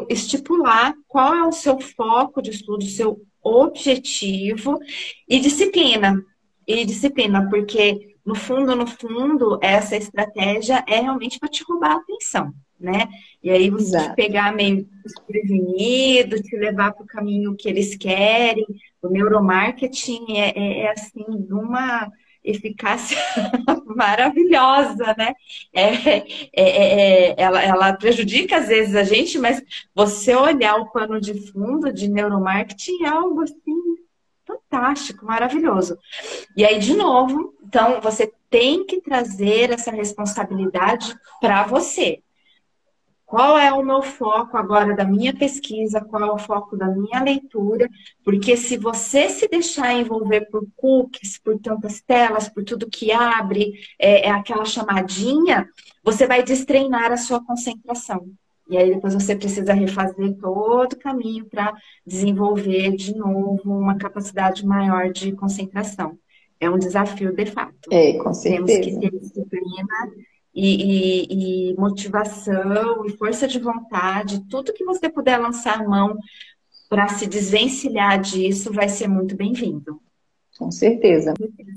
estipular qual é o seu foco de estudo, o seu objetivo e disciplina. E disciplina, porque no fundo, no fundo, essa estratégia é realmente para te roubar a atenção, né? E aí você Exato. te pegar meio desprevenido, te levar para o caminho que eles querem. O neuromarketing é, é, é assim, de uma eficácia (laughs) maravilhosa, né? É, é, é, é, ela, ela prejudica às vezes a gente, mas você olhar o pano de fundo de neuromarketing é algo assim fantástico, maravilhoso. E aí, de novo, então você tem que trazer essa responsabilidade para você. Qual é o meu foco agora da minha pesquisa? Qual é o foco da minha leitura? Porque se você se deixar envolver por cookies, por tantas telas, por tudo que abre, é, é aquela chamadinha, você vai destreinar a sua concentração. E aí depois você precisa refazer todo o caminho para desenvolver de novo uma capacidade maior de concentração. É um desafio de fato. É, com certeza. Temos que ter disciplina e, e, e motivação e força de vontade, tudo que você puder lançar mão para se desvencilhar disso vai ser muito bem-vindo. Com certeza.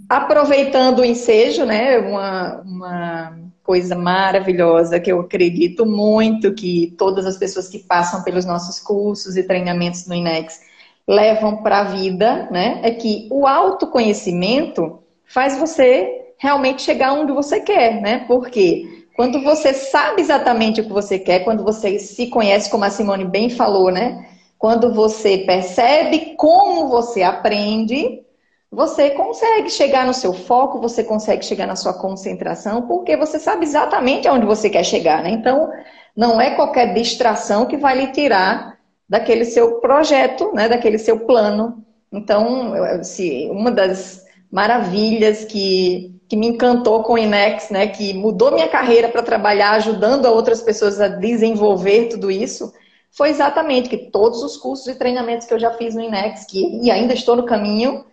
Aproveitando o ensejo, né? Uma, uma coisa maravilhosa que eu acredito muito que todas as pessoas que passam pelos nossos cursos e treinamentos no INEX levam para a vida, né? É que o autoconhecimento faz você realmente chegar onde você quer, né? Porque quando você sabe exatamente o que você quer, quando você se conhece, como a Simone bem falou, né? Quando você percebe como você aprende, você consegue chegar no seu foco, você consegue chegar na sua concentração, porque você sabe exatamente aonde você quer chegar, né? Então, não é qualquer distração que vai lhe tirar daquele seu projeto, né? Daquele seu plano. Então, se uma das maravilhas que, que me encantou com o Inex, né? Que mudou minha carreira para trabalhar ajudando outras pessoas a desenvolver tudo isso, foi exatamente que todos os cursos e treinamentos que eu já fiz no Inex, que, e ainda estou no caminho,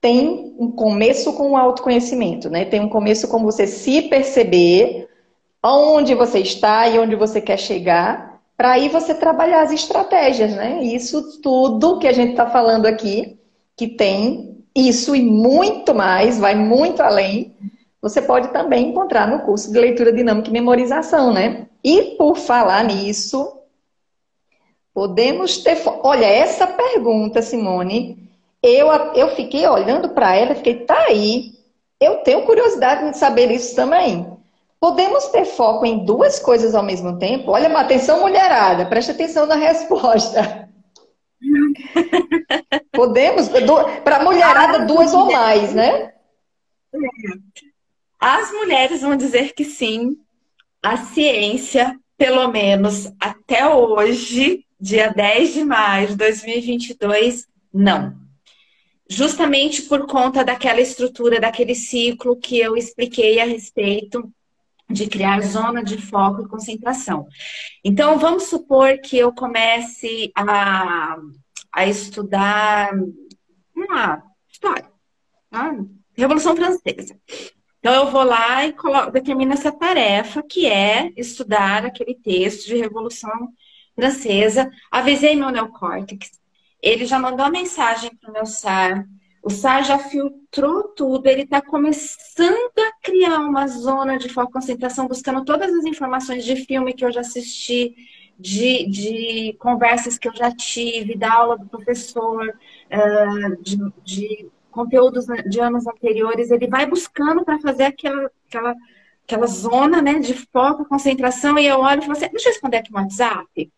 tem um começo com o autoconhecimento, né? Tem um começo com você se perceber onde você está e onde você quer chegar, para aí você trabalhar as estratégias, né? Isso tudo que a gente está falando aqui, que tem isso e muito mais, vai muito além, você pode também encontrar no curso de leitura dinâmica e memorização, né? E por falar nisso, podemos ter. Olha, essa pergunta, Simone, eu, eu fiquei olhando para ela fiquei, tá aí. Eu tenho curiosidade de saber isso também. Podemos ter foco em duas coisas ao mesmo tempo? Olha, atenção, mulherada, preste atenção na (laughs) resposta. (laughs) Podemos? Para mulherada, duas ou mais, né? As mulheres vão dizer que sim. A ciência, pelo menos até hoje, dia 10 de maio de 2022, não justamente por conta daquela estrutura, daquele ciclo que eu expliquei a respeito de criar zona de foco e concentração. Então, vamos supor que eu comece a, a estudar uma história, tá? Revolução Francesa. Então, eu vou lá e coloco, determino essa tarefa, que é estudar aquele texto de Revolução Francesa. Avisei meu neocórtex, ele já mandou a mensagem para o meu SAR. O SAR já filtrou tudo, ele está começando a criar uma zona de foco concentração, buscando todas as informações de filme que eu já assisti, de, de conversas que eu já tive, da aula do professor, uh, de, de conteúdos de anos anteriores. Ele vai buscando para fazer aquela, aquela, aquela zona né, de foco, concentração, e eu olho e falo assim: deixa eu responder aqui no WhatsApp.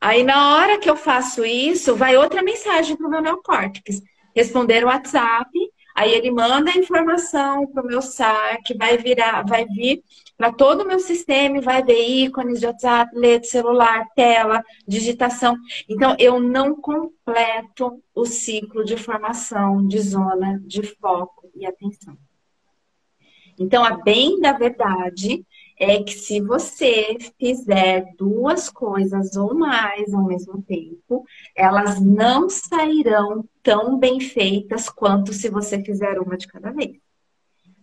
Aí, na hora que eu faço isso, vai outra mensagem para o meu neocórtex. Responder o WhatsApp, aí ele manda a informação para o meu SAR, que vai virar, vai vir para todo o meu sistema, vai ver ícones de WhatsApp, letra celular, tela, digitação. Então, eu não completo o ciclo de formação de zona de foco e atenção. Então, a bem da verdade, é que se você fizer duas coisas ou mais ao mesmo tempo, elas não sairão tão bem feitas quanto se você fizer uma de cada vez.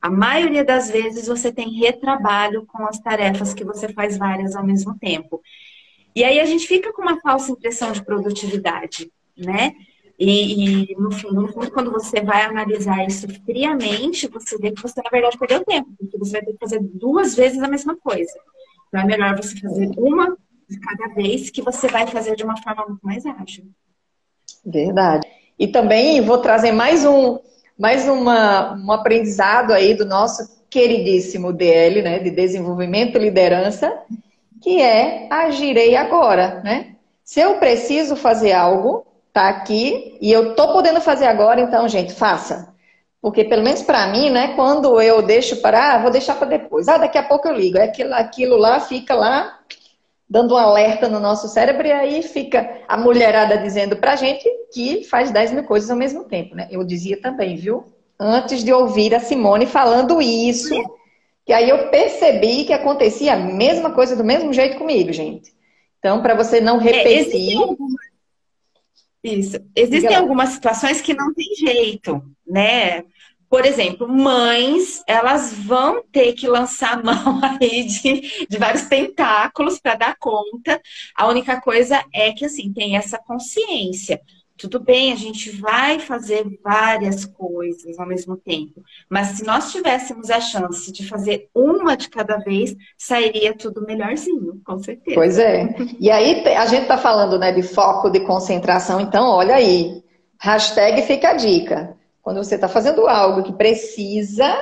A maioria das vezes você tem retrabalho com as tarefas que você faz várias ao mesmo tempo. E aí a gente fica com uma falsa impressão de produtividade, né? E, e no, fim, quando você vai analisar isso friamente, você vê que você, na verdade, perdeu tempo, porque você vai ter que fazer duas vezes a mesma coisa. Então, é melhor você fazer uma de cada vez, que você vai fazer de uma forma muito mais ágil. Verdade. E também vou trazer mais um, mais uma, um aprendizado aí do nosso queridíssimo DL, né, de desenvolvimento e liderança, que é agirei agora, né? Se eu preciso fazer algo, tá aqui e eu tô podendo fazer agora, então, gente, faça. Porque pelo menos para mim, né, quando eu deixo para, ah, vou deixar para depois. Ah, daqui a pouco eu ligo. É aquilo, aquilo lá fica lá dando um alerta no nosso cérebro e aí fica a mulherada dizendo pra gente que faz 10 mil coisas ao mesmo tempo, né? Eu dizia também, viu? Antes de ouvir a Simone falando isso, que aí eu percebi que acontecia a mesma coisa do mesmo jeito comigo, gente. Então, para você não é, repetir. É, isso. Existem algumas situações que não tem jeito, né? Por exemplo, mães, elas vão ter que lançar (laughs) mão aí de, de vários tentáculos para dar conta. A única coisa é que, assim, tem essa consciência. tudo bem, a gente vai fazer várias coisas ao mesmo tempo, mas se nós tivéssemos a chance de fazer uma de cada vez, sairia tudo melhorzinho, com certeza. Pois é. E aí a gente está falando né, de foco, de concentração, então olha aí, hashtag fica a dica. Quando você está fazendo algo que precisa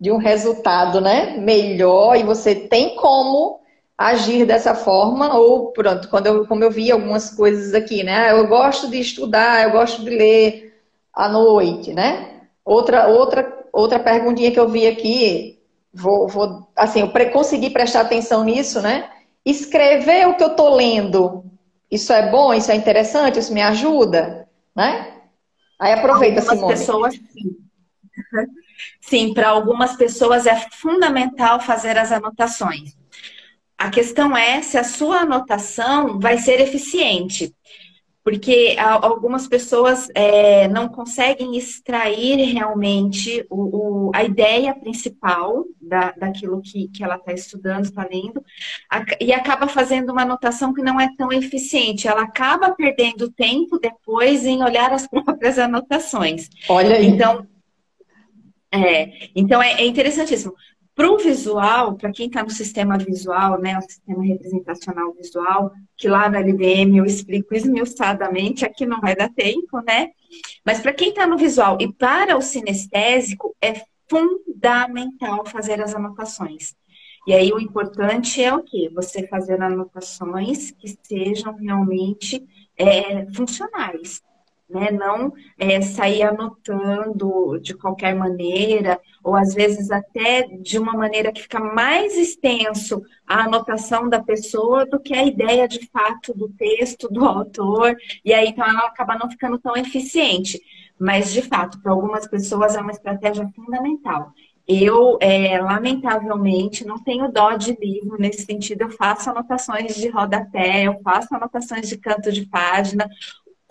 de um resultado né, melhor e você tem como agir dessa forma, ou pronto, quando eu, como eu vi algumas coisas aqui, né? Eu gosto de estudar, eu gosto de ler à noite, né? Outra, outra, outra perguntinha que eu vi aqui, vou, vou assim, eu consegui prestar atenção nisso, né? Escrever o que eu estou lendo, isso é bom, isso é interessante, isso me ajuda, né? Aí aproveita, algumas Simone. Pessoas, sim, sim para algumas pessoas é fundamental fazer as anotações. A questão é se a sua anotação vai ser eficiente. Porque algumas pessoas é, não conseguem extrair realmente o, o, a ideia principal da, daquilo que, que ela está estudando, está lendo, e acaba fazendo uma anotação que não é tão eficiente. Ela acaba perdendo tempo depois em olhar as (laughs) próprias anotações. Olha aí. Então, é, então é, é interessantíssimo. Para o visual, para quem está no sistema visual, né, o sistema representacional visual, que lá na LBM eu explico esmiuçadamente, aqui não vai dar tempo, né? Mas para quem está no visual e para o sinestésico, é fundamental fazer as anotações. E aí o importante é o quê? Você fazer anotações que sejam realmente é, funcionais né? Não é, sair anotando de qualquer maneira, ou às vezes até de uma maneira que fica mais extenso a anotação da pessoa do que a ideia de fato do texto, do autor, e aí então ela acaba não ficando tão eficiente. Mas, de fato, para algumas pessoas é uma estratégia fundamental. Eu, é, lamentavelmente, não tenho dó de livro nesse sentido. Eu faço anotações de rodapé, eu faço anotações de canto de página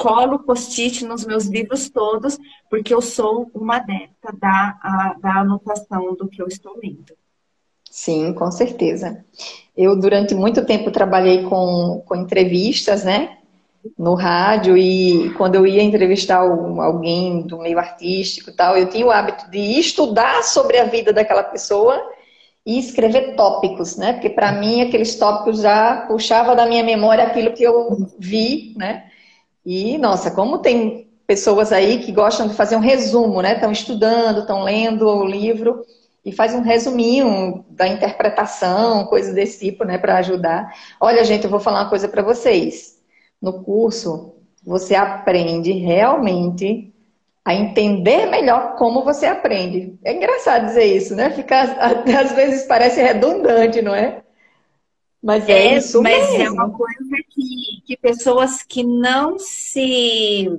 colo post-it nos meus livros todos, porque eu sou uma adepta da, a, da anotação do que eu estou lendo. Sim, com certeza. Eu, durante muito tempo, trabalhei com, com entrevistas, né? No rádio, e quando eu ia entrevistar alguém do meio artístico tal, eu tinha o hábito de estudar sobre a vida daquela pessoa e escrever tópicos, né? Porque para mim aqueles tópicos já puxava da minha memória aquilo que eu vi, né? E, nossa, como tem pessoas aí que gostam de fazer um resumo, né? Estão estudando, estão lendo o livro e faz um resuminho da interpretação, coisas desse tipo, né, para ajudar. Olha, gente, eu vou falar uma coisa para vocês. No curso, você aprende realmente a entender melhor como você aprende. É engraçado dizer isso, né? Fica, (laughs) às vezes parece redundante, não é? Mas é, é isso mas mesmo. é uma coisa que, que pessoas que não se,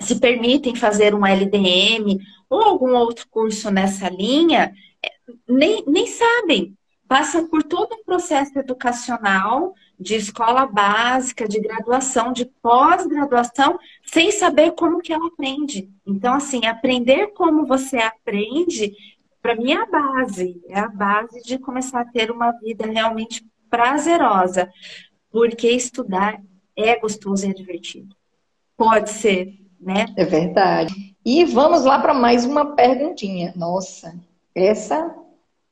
se permitem fazer um LDM ou algum outro curso nessa linha, é, nem, nem sabem. Passam por todo um processo educacional de escola básica, de graduação, de pós-graduação, sem saber como que ela aprende. Então, assim, aprender como você aprende, para mim é a base, é a base de começar a ter uma vida realmente prazerosa, porque estudar é gostoso e é divertido. Pode ser, né? É verdade. E vamos lá para mais uma perguntinha. Nossa, essa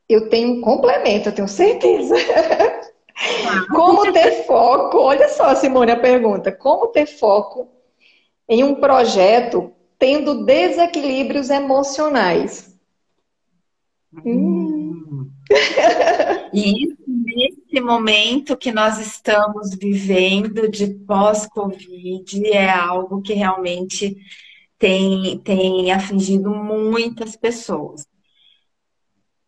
eu tenho um complemento, eu tenho certeza. Como ter foco? Olha só, Simone, a pergunta. Como ter foco em um projeto tendo desequilíbrios emocionais? Hum. hum. isso nesse momento que nós estamos vivendo de pós-Covid é algo que realmente tem, tem afligido muitas pessoas.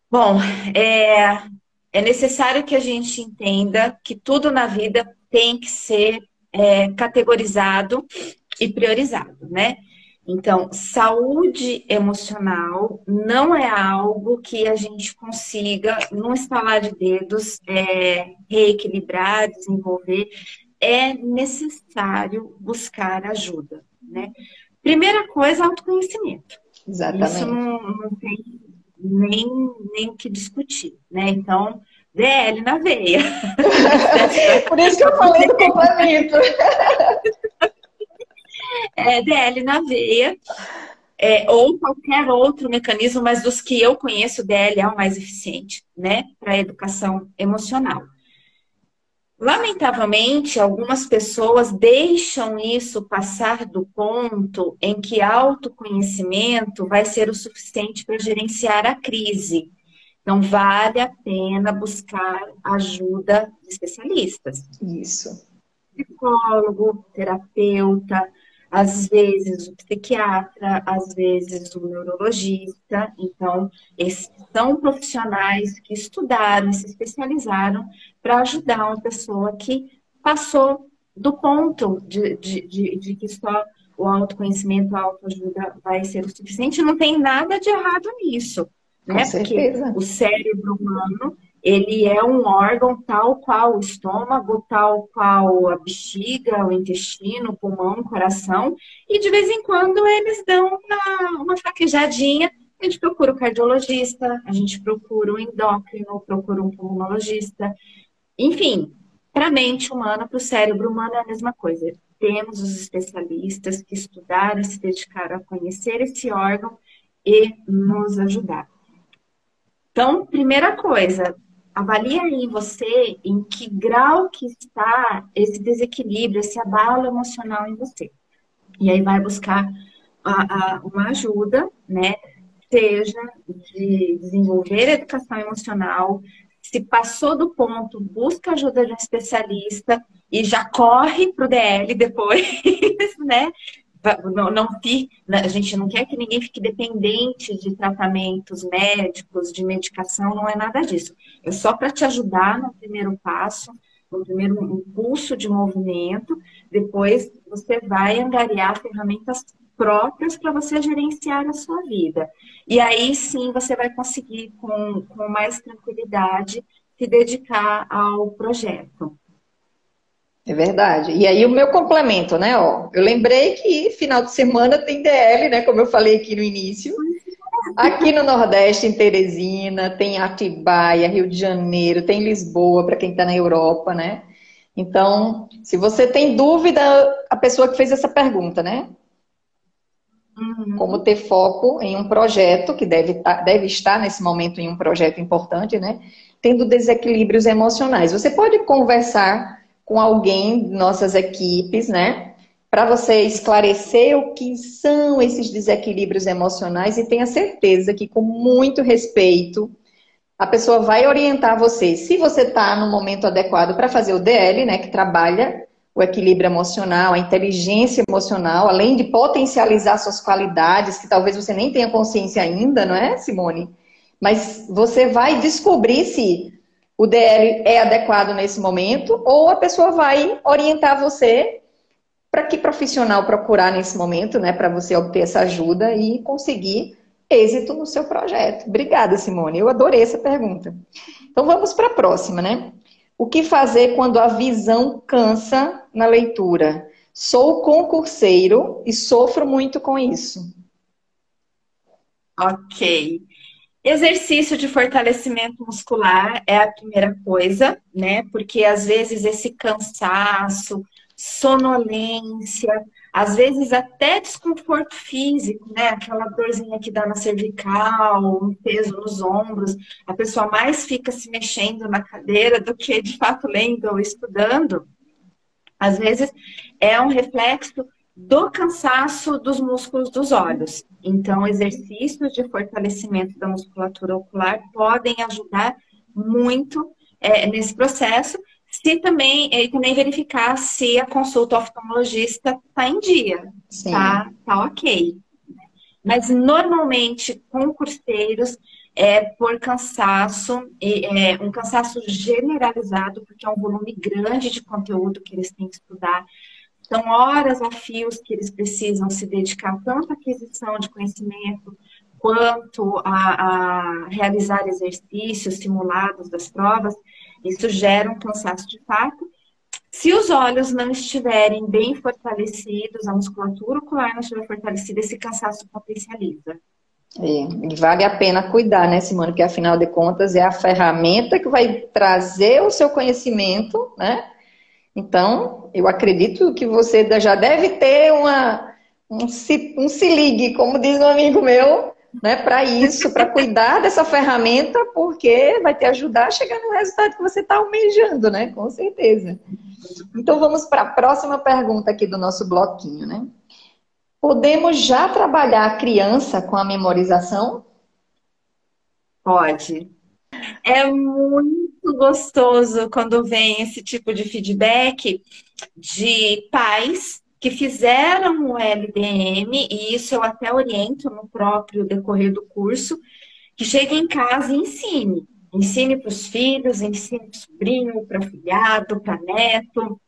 Bom, é, é necessário que a gente entenda que tudo na vida tem que ser é, categorizado e priorizado, né? Então, saúde emocional não é algo que a gente consiga, num estalar de dedos, é, reequilibrar, desenvolver. É necessário buscar ajuda, né? Primeira coisa, autoconhecimento. Exatamente. Isso não, não tem nem, nem o que discutir, né? Então, DL na veia. (laughs) Por isso que eu falei do complemento. (laughs) é DL na veia. É, ou qualquer outro mecanismo, mas dos que eu conheço, o DL é o mais eficiente, né, para a educação emocional. Lamentavelmente, algumas pessoas deixam isso passar do ponto em que autoconhecimento vai ser o suficiente para gerenciar a crise. Então, vale a pena buscar ajuda de especialistas. Isso. Psicólogo, terapeuta, às vezes o psiquiatra, às vezes o neurologista. Então, esses são profissionais que estudaram, se especializaram para ajudar uma pessoa que passou do ponto de, de, de, de, que só o autoconhecimento, a autoajuda vai ser o suficiente. Não tem nada de errado nisso, né? Porque o cérebro humano ele é um órgão tal qual o estômago, tal qual a bexiga, o intestino, o pulmão, o coração, e de vez em quando eles dão uma, uma fraquejadinha. A gente procura o cardiologista, a gente procura o endócrino, procura um pulmonologista. Enfim, para a mente humana, para o cérebro humano é a mesma coisa. Temos os especialistas que estudaram, se dedicaram a conhecer esse órgão e nos ajudar. Então, primeira coisa, Avalie aí você em que grau que está esse desequilíbrio, esse abalo emocional em você. E aí vai buscar a, a, uma ajuda, né? Seja de desenvolver educação emocional, se passou do ponto, busca ajuda de um especialista e já corre para o DL depois, (laughs) né? Não, não né, a gente não quer que ninguém fique dependente de tratamentos médicos, de medicação, não é nada disso. É só para te ajudar no primeiro passo, no primeiro impulso de movimento, depois você vai angariar ferramentas próprias para você gerenciar a sua vida. E aí sim você vai conseguir, com, com mais tranquilidade, se dedicar ao projeto. É verdade. E aí o meu complemento, né? Ó, eu lembrei que final de semana tem DL, né? Como eu falei aqui no início. Aqui no Nordeste, em Teresina, tem Atibaia, Rio de Janeiro, tem Lisboa, para quem está na Europa, né? Então, se você tem dúvida, a pessoa que fez essa pergunta, né? Uhum. Como ter foco em um projeto, que deve, tá, deve estar nesse momento em um projeto importante, né? Tendo desequilíbrios emocionais. Você pode conversar com alguém, nossas equipes, né? Para você esclarecer o que são esses desequilíbrios emocionais e tenha certeza que, com muito respeito, a pessoa vai orientar você. Se você está no momento adequado para fazer o DL, né, que trabalha o equilíbrio emocional, a inteligência emocional, além de potencializar suas qualidades, que talvez você nem tenha consciência ainda, não é, Simone? Mas você vai descobrir se o DL é adequado nesse momento, ou a pessoa vai orientar você para que profissional procurar nesse momento, né, para você obter essa ajuda e conseguir êxito no seu projeto. Obrigada, Simone. Eu adorei essa pergunta. Então vamos para a próxima, né? O que fazer quando a visão cansa na leitura? Sou concurseiro e sofro muito com isso. Ok. Exercício de fortalecimento muscular é a primeira coisa, né? Porque às vezes esse cansaço, sonolência, às vezes até desconforto físico, né? Aquela dorzinha que dá na cervical, um peso nos ombros, a pessoa mais fica se mexendo na cadeira do que de fato lendo ou estudando. Às vezes é um reflexo do cansaço dos músculos dos olhos. Então, exercícios de fortalecimento da musculatura ocular podem ajudar muito é, nesse processo. Se também, e também verificar se a consulta oftalmologista está em dia, Sim. tá, ok. Mas normalmente, concurseiros, é por cansaço, é um cansaço generalizado, porque é um volume grande de conteúdo que eles têm que estudar são horas a fios que eles precisam se dedicar tanto à aquisição de conhecimento quanto a, a realizar exercícios simulados das provas. Isso gera um cansaço de fato. Se os olhos não estiverem bem fortalecidos, a musculatura ocular não estiver fortalecida, esse cansaço potencializa. É, e vale a pena cuidar, né, Simone? Porque afinal de contas é a ferramenta que vai trazer o seu conhecimento, né? Então, eu acredito que você já deve ter uma, um se, um se ligue, como diz um amigo meu, né, para isso, para cuidar (laughs) dessa ferramenta, porque vai te ajudar a chegar no resultado que você está almejando, né? Com certeza. Então vamos para a próxima pergunta aqui do nosso bloquinho, né? Podemos já trabalhar a criança com a memorização? Pode. É muito gostoso quando vem esse tipo de feedback de pais que fizeram o LDM, e isso eu até oriento no próprio decorrer do curso, que chegue em casa e ensine. Ensine para os filhos, ensine para sobrinho, para filhado, para neto,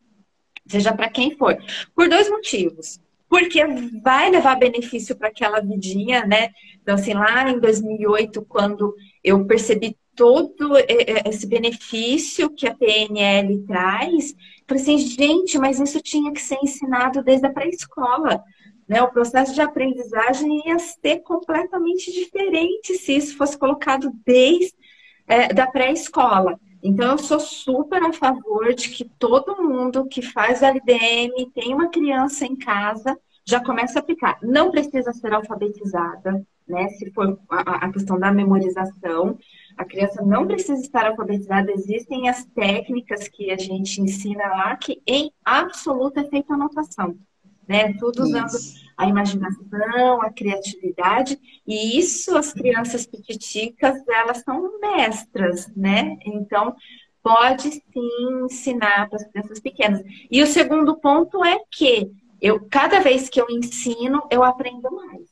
seja para quem for. Por dois motivos. Porque vai levar benefício para aquela vidinha, né? Então, assim, lá em 2008, quando eu percebi todo esse benefício que a PNL traz, falei assim, gente, mas isso tinha que ser ensinado desde a pré-escola. Né? O processo de aprendizagem ia ser completamente diferente se isso fosse colocado desde é, da pré-escola. Então, eu sou super a favor de que todo mundo que faz LDM, tem uma criança em casa, já comece a aplicar. Não precisa ser alfabetizada, né? Se for a questão da memorização, a criança não precisa estar alfabetizada, existem as técnicas que a gente ensina lá que em absoluta é feita anotação, né? Tudo usando isso. a imaginação, a criatividade, e isso as crianças petiticas, elas são mestras, né? Então, pode sim ensinar para as crianças pequenas. E o segundo ponto é que eu cada vez que eu ensino, eu aprendo mais.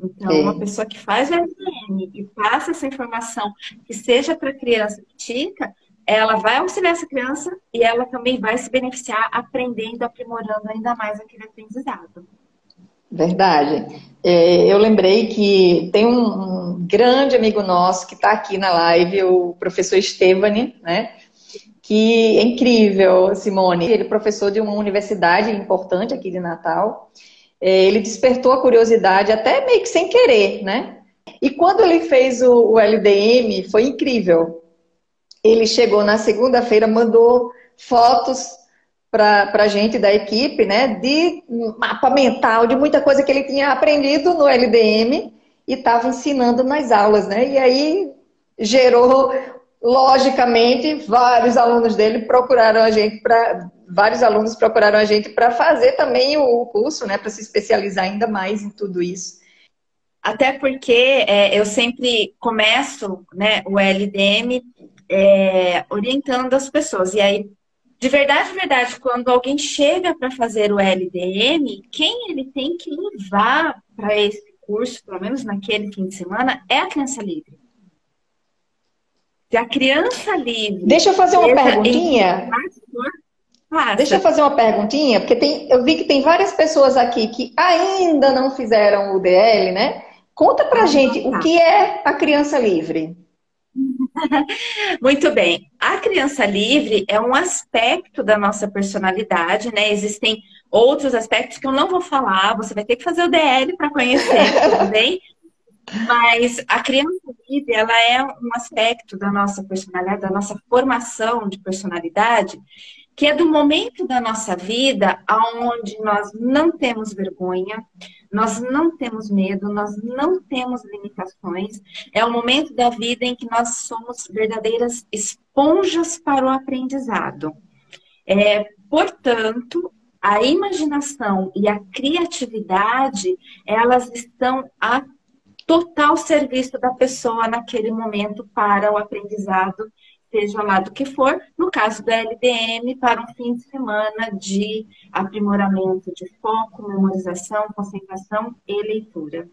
Então, é. uma pessoa que faz o LDM e passa essa informação que seja para a criança tica, ela vai auxiliar essa criança e ela também vai se beneficiar aprendendo, aprimorando ainda mais aquele aprendizado. Verdade. É, eu lembrei que tem um grande amigo nosso que está aqui na live, o professor Stevani, né? Que é incrível, Simone. Ele é professor de uma universidade importante aqui de Natal ele despertou a curiosidade até meio que sem querer, né? E quando ele fez o, o LDM, foi incrível. Ele chegou na segunda-feira, mandou fotos para a gente da equipe, né? De mapa mental, de muita coisa que ele tinha aprendido no LDM e estava ensinando nas aulas, né? E aí gerou logicamente, vários alunos dele procuraram a gente para vários alunos procuraram a gente para fazer também o curso, né, para se especializar ainda mais em tudo isso. Até porque é, eu sempre começo, né, o LDM é, orientando as pessoas. E aí, de verdade, de verdade, quando alguém chega para fazer o LDM, quem ele tem que levar para esse curso, pelo menos naquele fim de semana, é a criança livre. Se a criança livre. Deixa eu fazer uma perguntinha. Deixa eu fazer uma perguntinha, porque tem, eu vi que tem várias pessoas aqui que ainda não fizeram o DL, né? Conta pra ah, gente tá. o que é a criança livre. (laughs) Muito bem. A criança livre é um aspecto da nossa personalidade, né? Existem outros aspectos que eu não vou falar, você vai ter que fazer o DL para conhecer, (laughs) tudo bem? Mas a criança livre, ela é um aspecto da nossa personalidade, da nossa formação de personalidade, que é do momento da nossa vida aonde nós não temos vergonha, nós não temos medo, nós não temos limitações. É o momento da vida em que nós somos verdadeiras esponjas para o aprendizado. É, portanto, a imaginação e a criatividade, elas estão a total serviço da pessoa naquele momento para o aprendizado, seja lá do que for, no caso da LDM, para um fim de semana de aprimoramento de foco, memorização, concentração e leitura.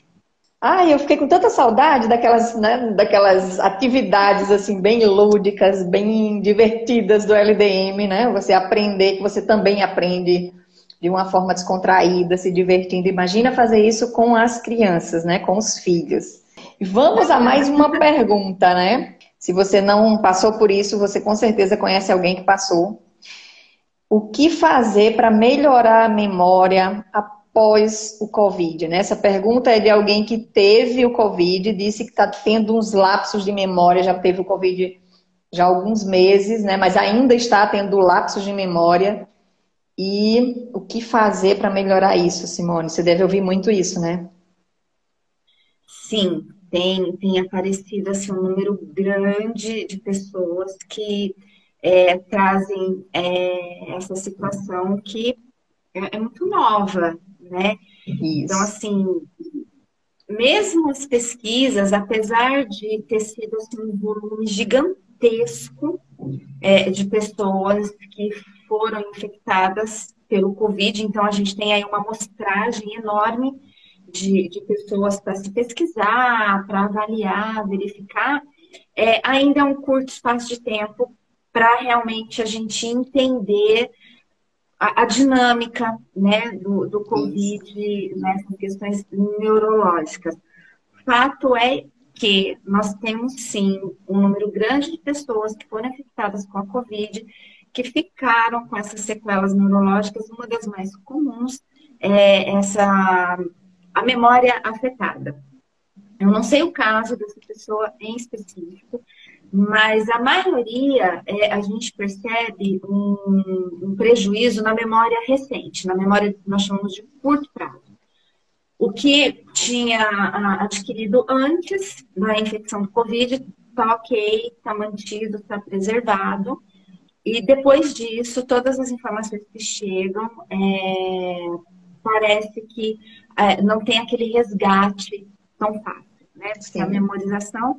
Ah, eu fiquei com tanta saudade daquelas, né, daquelas atividades assim bem lúdicas, bem divertidas do LDM, né? Você aprender que você também aprende de uma forma descontraída, se divertindo. Imagina fazer isso com as crianças, né? Com os filhos. Vamos a mais uma pergunta, né? Se você não passou por isso, você com certeza conhece alguém que passou. O que fazer para melhorar a memória após o Covid? Né? Essa pergunta é de alguém que teve o Covid, disse que está tendo uns lapsos de memória, já teve o Covid já há alguns meses, né? mas ainda está tendo lapsos de memória E o que fazer para melhorar isso, Simone? Você deve ouvir muito isso, né? Sim, tem, tem aparecido assim, um número grande de pessoas que é, trazem é, essa situação que é, é muito nova, né? Isso. Então, assim, mesmo as pesquisas, apesar de ter sido assim, um volume gigantesco é, de pessoas que foram infectadas pelo Covid, então a gente tem aí uma amostragem enorme de, de pessoas para se pesquisar, para avaliar, verificar, é, ainda é um curto espaço de tempo para realmente a gente entender a, a dinâmica né, do, do Covid nessas questões neurológicas. Fato é que nós temos sim um número grande de pessoas que foram infectadas com a Covid, que ficaram com essas sequelas neurológicas. Uma das mais comuns é essa a memória afetada. Eu não sei o caso dessa pessoa em específico, mas a maioria é, a gente percebe um, um, prejuízo na memória recente, na memória que nós chamamos de curto prazo. O que tinha adquirido antes da infecção do Covid está ok, está mantido, está preservado. E depois disso, todas as informações que chegam, é, parece que não tem aquele resgate tão fácil, né? Porque a memorização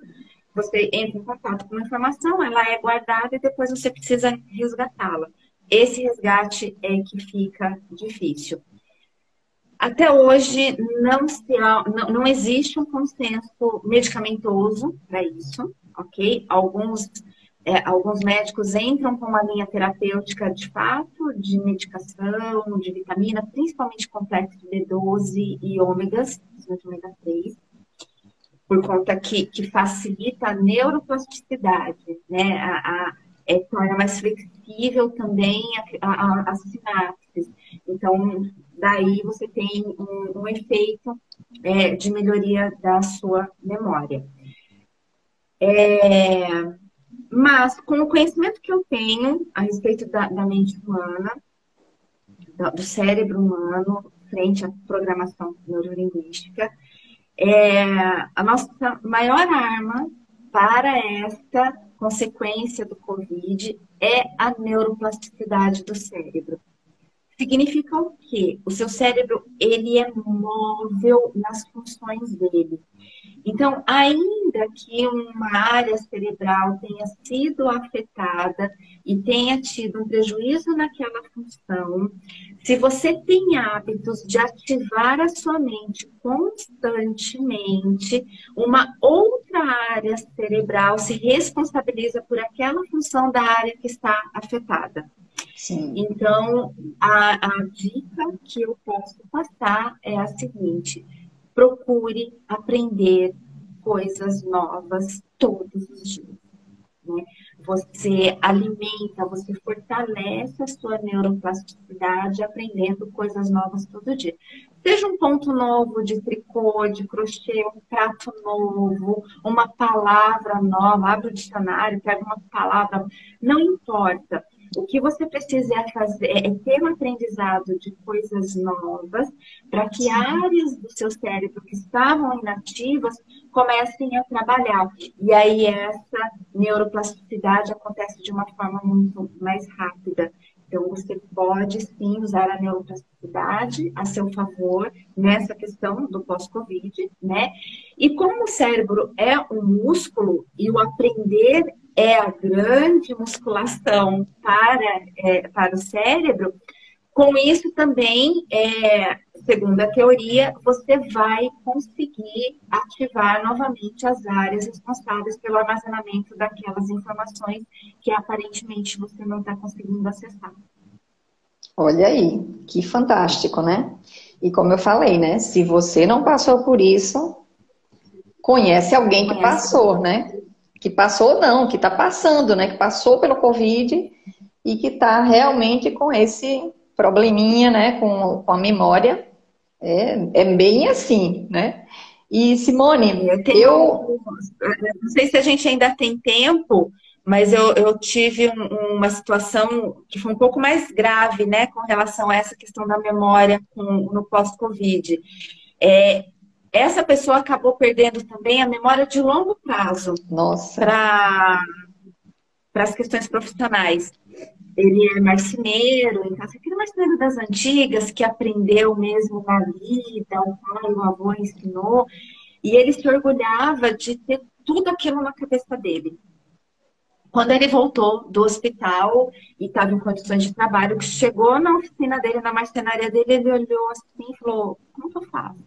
você entra em contato com uma informação, ela é guardada e depois você precisa resgatá-la. Esse resgate é que fica difícil. Até hoje não, se, não, não existe um consenso medicamentoso para isso, ok? Alguns, é, alguns médicos entram com uma linha terapêutica de fato, de medicação, de vitamina, principalmente complexo B12 e ômegas, principalmente ômega 3 por conta que, que facilita a neuroplasticidade, né? A, a é, torna mais flexível também a, as sinapses. Então, daí você tem um, um efeito é, de melhoria da sua memória. É, mas, com o conhecimento que eu tenho a respeito da, da mente humana, do cérebro humano, frente à programação neurolinguística, é, a nossa maior arma para esta consequência do Covid é a neuroplasticidade do cérebro. Significa o quê? O seu cérebro, ele é móvel nas funções dele. Então, ainda que uma área cerebral tenha sido afetada e tenha tido um prejuízo naquela função, se você tem hábitos de ativar a sua mente constantemente, uma outra área cerebral se responsabiliza por aquela função da área que está afetada. Sim. Então, a, a dica que eu posso passar é a seguinte: procure aprender coisas novas todos os dias. Né? Você alimenta, você fortalece a sua neuroplasticidade aprendendo coisas novas todo dia. Seja um ponto novo de tricô, de crochê, um prato novo, uma palavra nova, abre o dicionário, pega uma palavra, não importa. O que você precisa é, fazer, é ter um aprendizado de coisas novas para que áreas do seu cérebro que estavam inativas comecem a trabalhar. E aí essa neuroplasticidade acontece de uma forma muito mais rápida. Então, você pode sim usar a neuroplasticidade a seu favor nessa questão do pós-Covid, né? E como o cérebro é um músculo e o aprender é a grande musculação para, é, para o cérebro, com isso também, é, segundo a teoria, você vai conseguir ativar novamente as áreas responsáveis pelo armazenamento daquelas informações que aparentemente você não está conseguindo acessar. Olha aí, que fantástico, né? E como eu falei, né? Se você não passou por isso, conhece alguém que passou, né? Que passou não, que está passando, né? Que passou pelo Covid e que está realmente com esse probleminha, né? Com, com a memória. É, é bem assim, né? E Simone, eu, tenho, eu... Não sei se a gente ainda tem tempo, mas eu, eu tive um, uma situação que foi um pouco mais grave, né, com relação a essa questão da memória com, no pós-Covid. É, essa pessoa acabou perdendo também a memória de longo prazo para as questões profissionais. Ele é marceneiro, então, aquele marceneiro das antigas que aprendeu mesmo na vida, o pai, o avô ensinou, e ele se orgulhava de ter tudo aquilo na cabeça dele. Quando ele voltou do hospital e estava em condições de trabalho, chegou na oficina dele, na marcenaria dele, ele olhou assim e falou: Como que eu faço?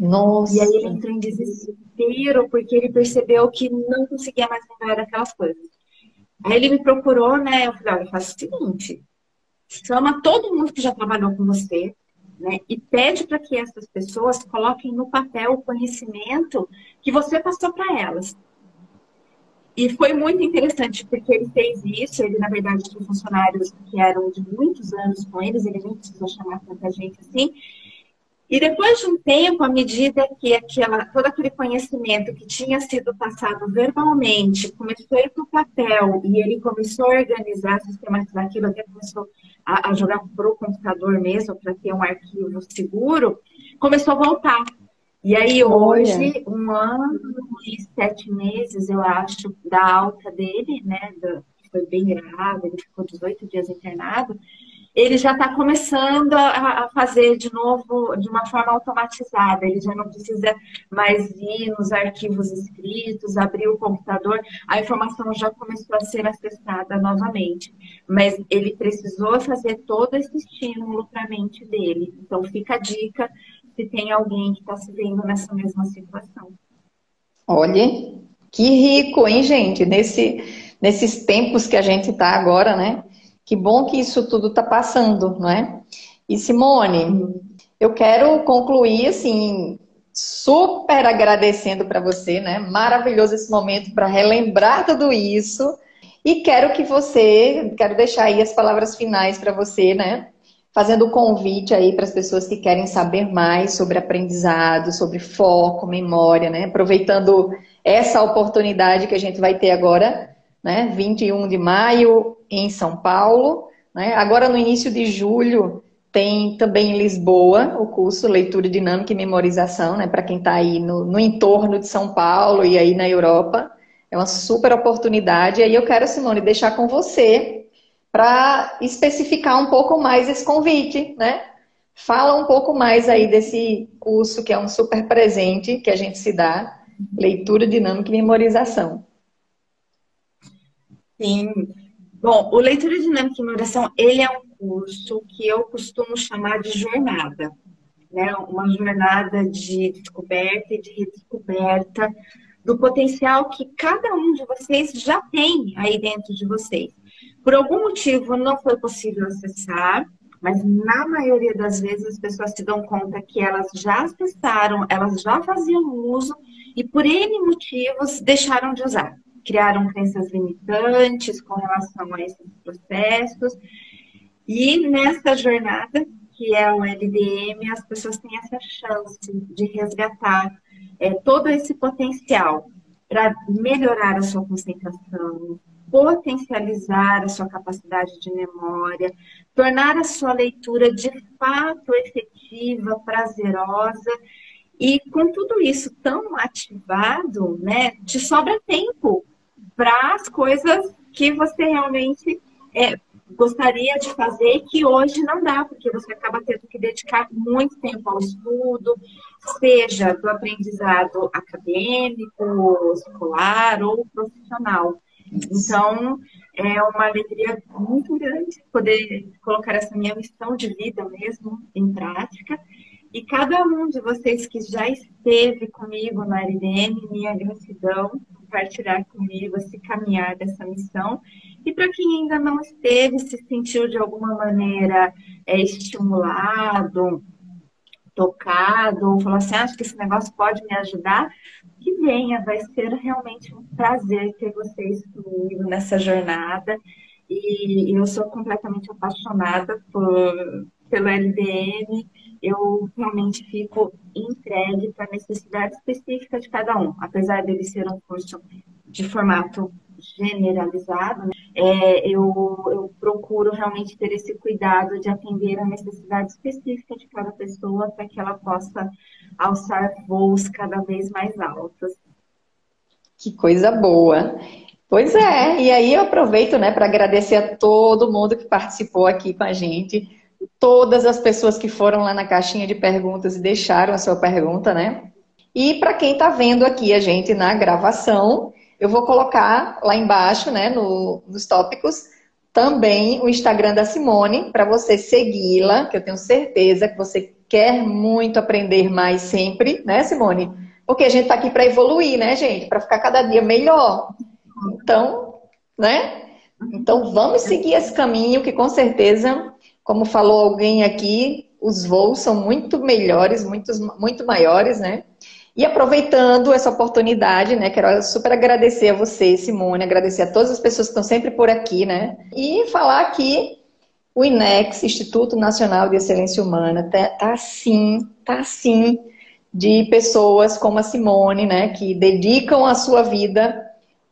Nossa. E aí ele entrou em desespero, porque ele percebeu que não conseguia mais lembrar daquelas coisas. Aí ele me procurou, né? Eu falei: Olha, faz o seguinte: chama todo mundo que já trabalhou com você, né? E pede para que essas pessoas coloquem no papel o conhecimento que você passou para elas. E foi muito interessante, porque ele fez isso, ele, na verdade, tinha funcionários que eram de muitos anos com eles, ele nem precisou chamar tanta gente assim. E depois de um tempo, à medida que aquela, todo aquele conhecimento que tinha sido passado verbalmente começou a ir para o papel e ele começou a organizar, sistematizar aquilo, até começou a, a jogar para o computador mesmo, para ter um arquivo seguro, começou a voltar. E aí hoje, um ano e sete meses, eu acho, da alta dele, né, do, foi bem grave, ele ficou 18 dias internado, ele já está começando a, a, fazer de novo de uma forma automatizada. Ele já não precisa mais ir nos arquivos escritos, abrir o computador, a informação já começou a ser acessada novamente. Mas ele precisou fazer todo esse estímulo para a mente dele. Então fica a dica se tem alguém que está se vendo nessa mesma situação. Olha, que rico, hein, gente? Nesse, nesses tempos que a gente está agora, né? Que bom que isso tudo está passando, não é? E Simone, eu quero concluir assim, super agradecendo para você, né? Maravilhoso esse momento para relembrar tudo isso. E quero que você, quero deixar aí as palavras finais para você, né? fazendo o convite aí para as pessoas que querem saber mais sobre aprendizado, sobre foco, memória, né? Aproveitando essa oportunidade que a gente vai ter agora, né? 21 de maio em São Paulo, né? Agora no início de julho tem também em Lisboa o curso Leitura Dinâmica e Memorização, né? Para quem está aí no, no entorno de São Paulo e aí na Europa. É uma super oportunidade. E aí eu quero, Simone, deixar com você para especificar um pouco mais esse convite, né? Fala um pouco mais aí desse curso que é um super presente que a gente se dá, leitura dinâmica e memorização. Sim. Bom, o leitura dinâmica e memorização, ele é um curso que eu costumo chamar de jornada, né? Uma jornada de descoberta e de redescoberta do potencial que cada um de vocês já tem aí dentro de vocês. Por algum motivo não foi possível acessar, mas na maioria das vezes as pessoas se dão conta que elas já acessaram, elas já faziam uso e por N motivos deixaram de usar. Criaram crenças limitantes com relação a esses processos. E nessa jornada, que é o LDM, as pessoas têm essa chance de resgatar é, todo esse potencial para melhorar a sua concentração, potencializar a sua capacidade de memória, tornar a sua leitura de fato efetiva, prazerosa. E com tudo isso tão ativado, né, te sobra tempo para as coisas que você realmente é, gostaria de fazer que hoje não dá, porque você acaba tendo que dedicar muito tempo ao estudo, seja do aprendizado acadêmico, escolar ou profissional. Então, é uma alegria muito grande poder colocar essa minha missão de vida mesmo em prática. E cada um de vocês que já esteve comigo no RDM, minha gratidão compartilhar comigo esse caminhar dessa missão. E para quem ainda não esteve, se sentiu de alguma maneira é, estimulado, tocado, ou falou assim, acho que esse negócio pode me ajudar, que venha, vai ser realmente um prazer ter vocês comigo nessa jornada. E eu sou completamente apaixonada por, pelo LDM. Eu realmente fico entregue para a necessidade específica de cada um, apesar dele ser um curso de formato generalizado, né? é, eu, eu procuro realmente ter esse cuidado de atender a necessidade específica de cada pessoa para que ela possa alçar voos cada vez mais altos. Que coisa boa! Pois é, e aí eu aproveito né, para agradecer a todo mundo que participou aqui com a gente, todas as pessoas que foram lá na caixinha de perguntas e deixaram a sua pergunta, né? E para quem está vendo aqui a gente na gravação, eu vou colocar lá embaixo, né, no, nos tópicos, também o Instagram da Simone, para você segui-la, que eu tenho certeza que você quer muito aprender mais sempre, né, Simone? Porque a gente está aqui para evoluir, né, gente? Para ficar cada dia melhor. Então, né? Então vamos seguir esse caminho que com certeza, como falou alguém aqui, os voos são muito melhores, muito, muito maiores, né? E aproveitando essa oportunidade, né, quero super agradecer a você, Simone, agradecer a todas as pessoas que estão sempre por aqui, né? E falar que o INEX, Instituto Nacional de Excelência Humana, tá, tá assim, tá assim de pessoas como a Simone, né, que dedicam a sua vida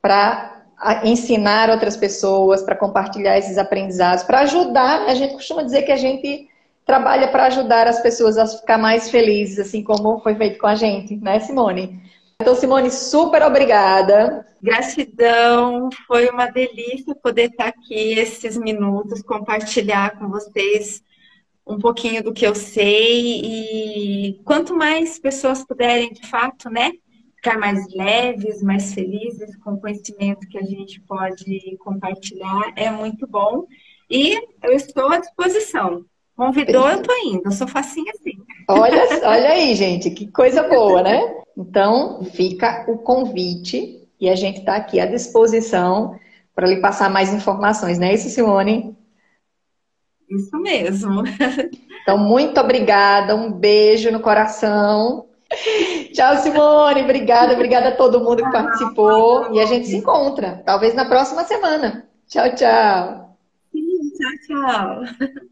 para ensinar outras pessoas, para compartilhar esses aprendizados, para ajudar. A gente costuma dizer que a gente trabalha para ajudar as pessoas a ficar mais felizes, assim como foi feito com a gente, né, Simone? Então, Simone, super obrigada. Gratidão, foi uma delícia poder estar aqui esses minutos, compartilhar com vocês um pouquinho do que eu sei e quanto mais pessoas puderem, de fato, né, ficar mais leves, mais felizes com o conhecimento que a gente pode compartilhar, é muito bom. E eu estou à disposição. Convidou, eu tô indo. Eu sou facinha assim. Olha, olha aí, gente, que coisa boa, né? Então, fica o convite e a gente está aqui à disposição para lhe passar mais informações, não é isso, Simone? Isso mesmo. Então, muito obrigada, um beijo no coração. Tchau, Simone. Obrigada, obrigada a todo mundo que participou. E a gente se encontra, talvez na próxima semana. Tchau, tchau. Sim, tchau, tchau.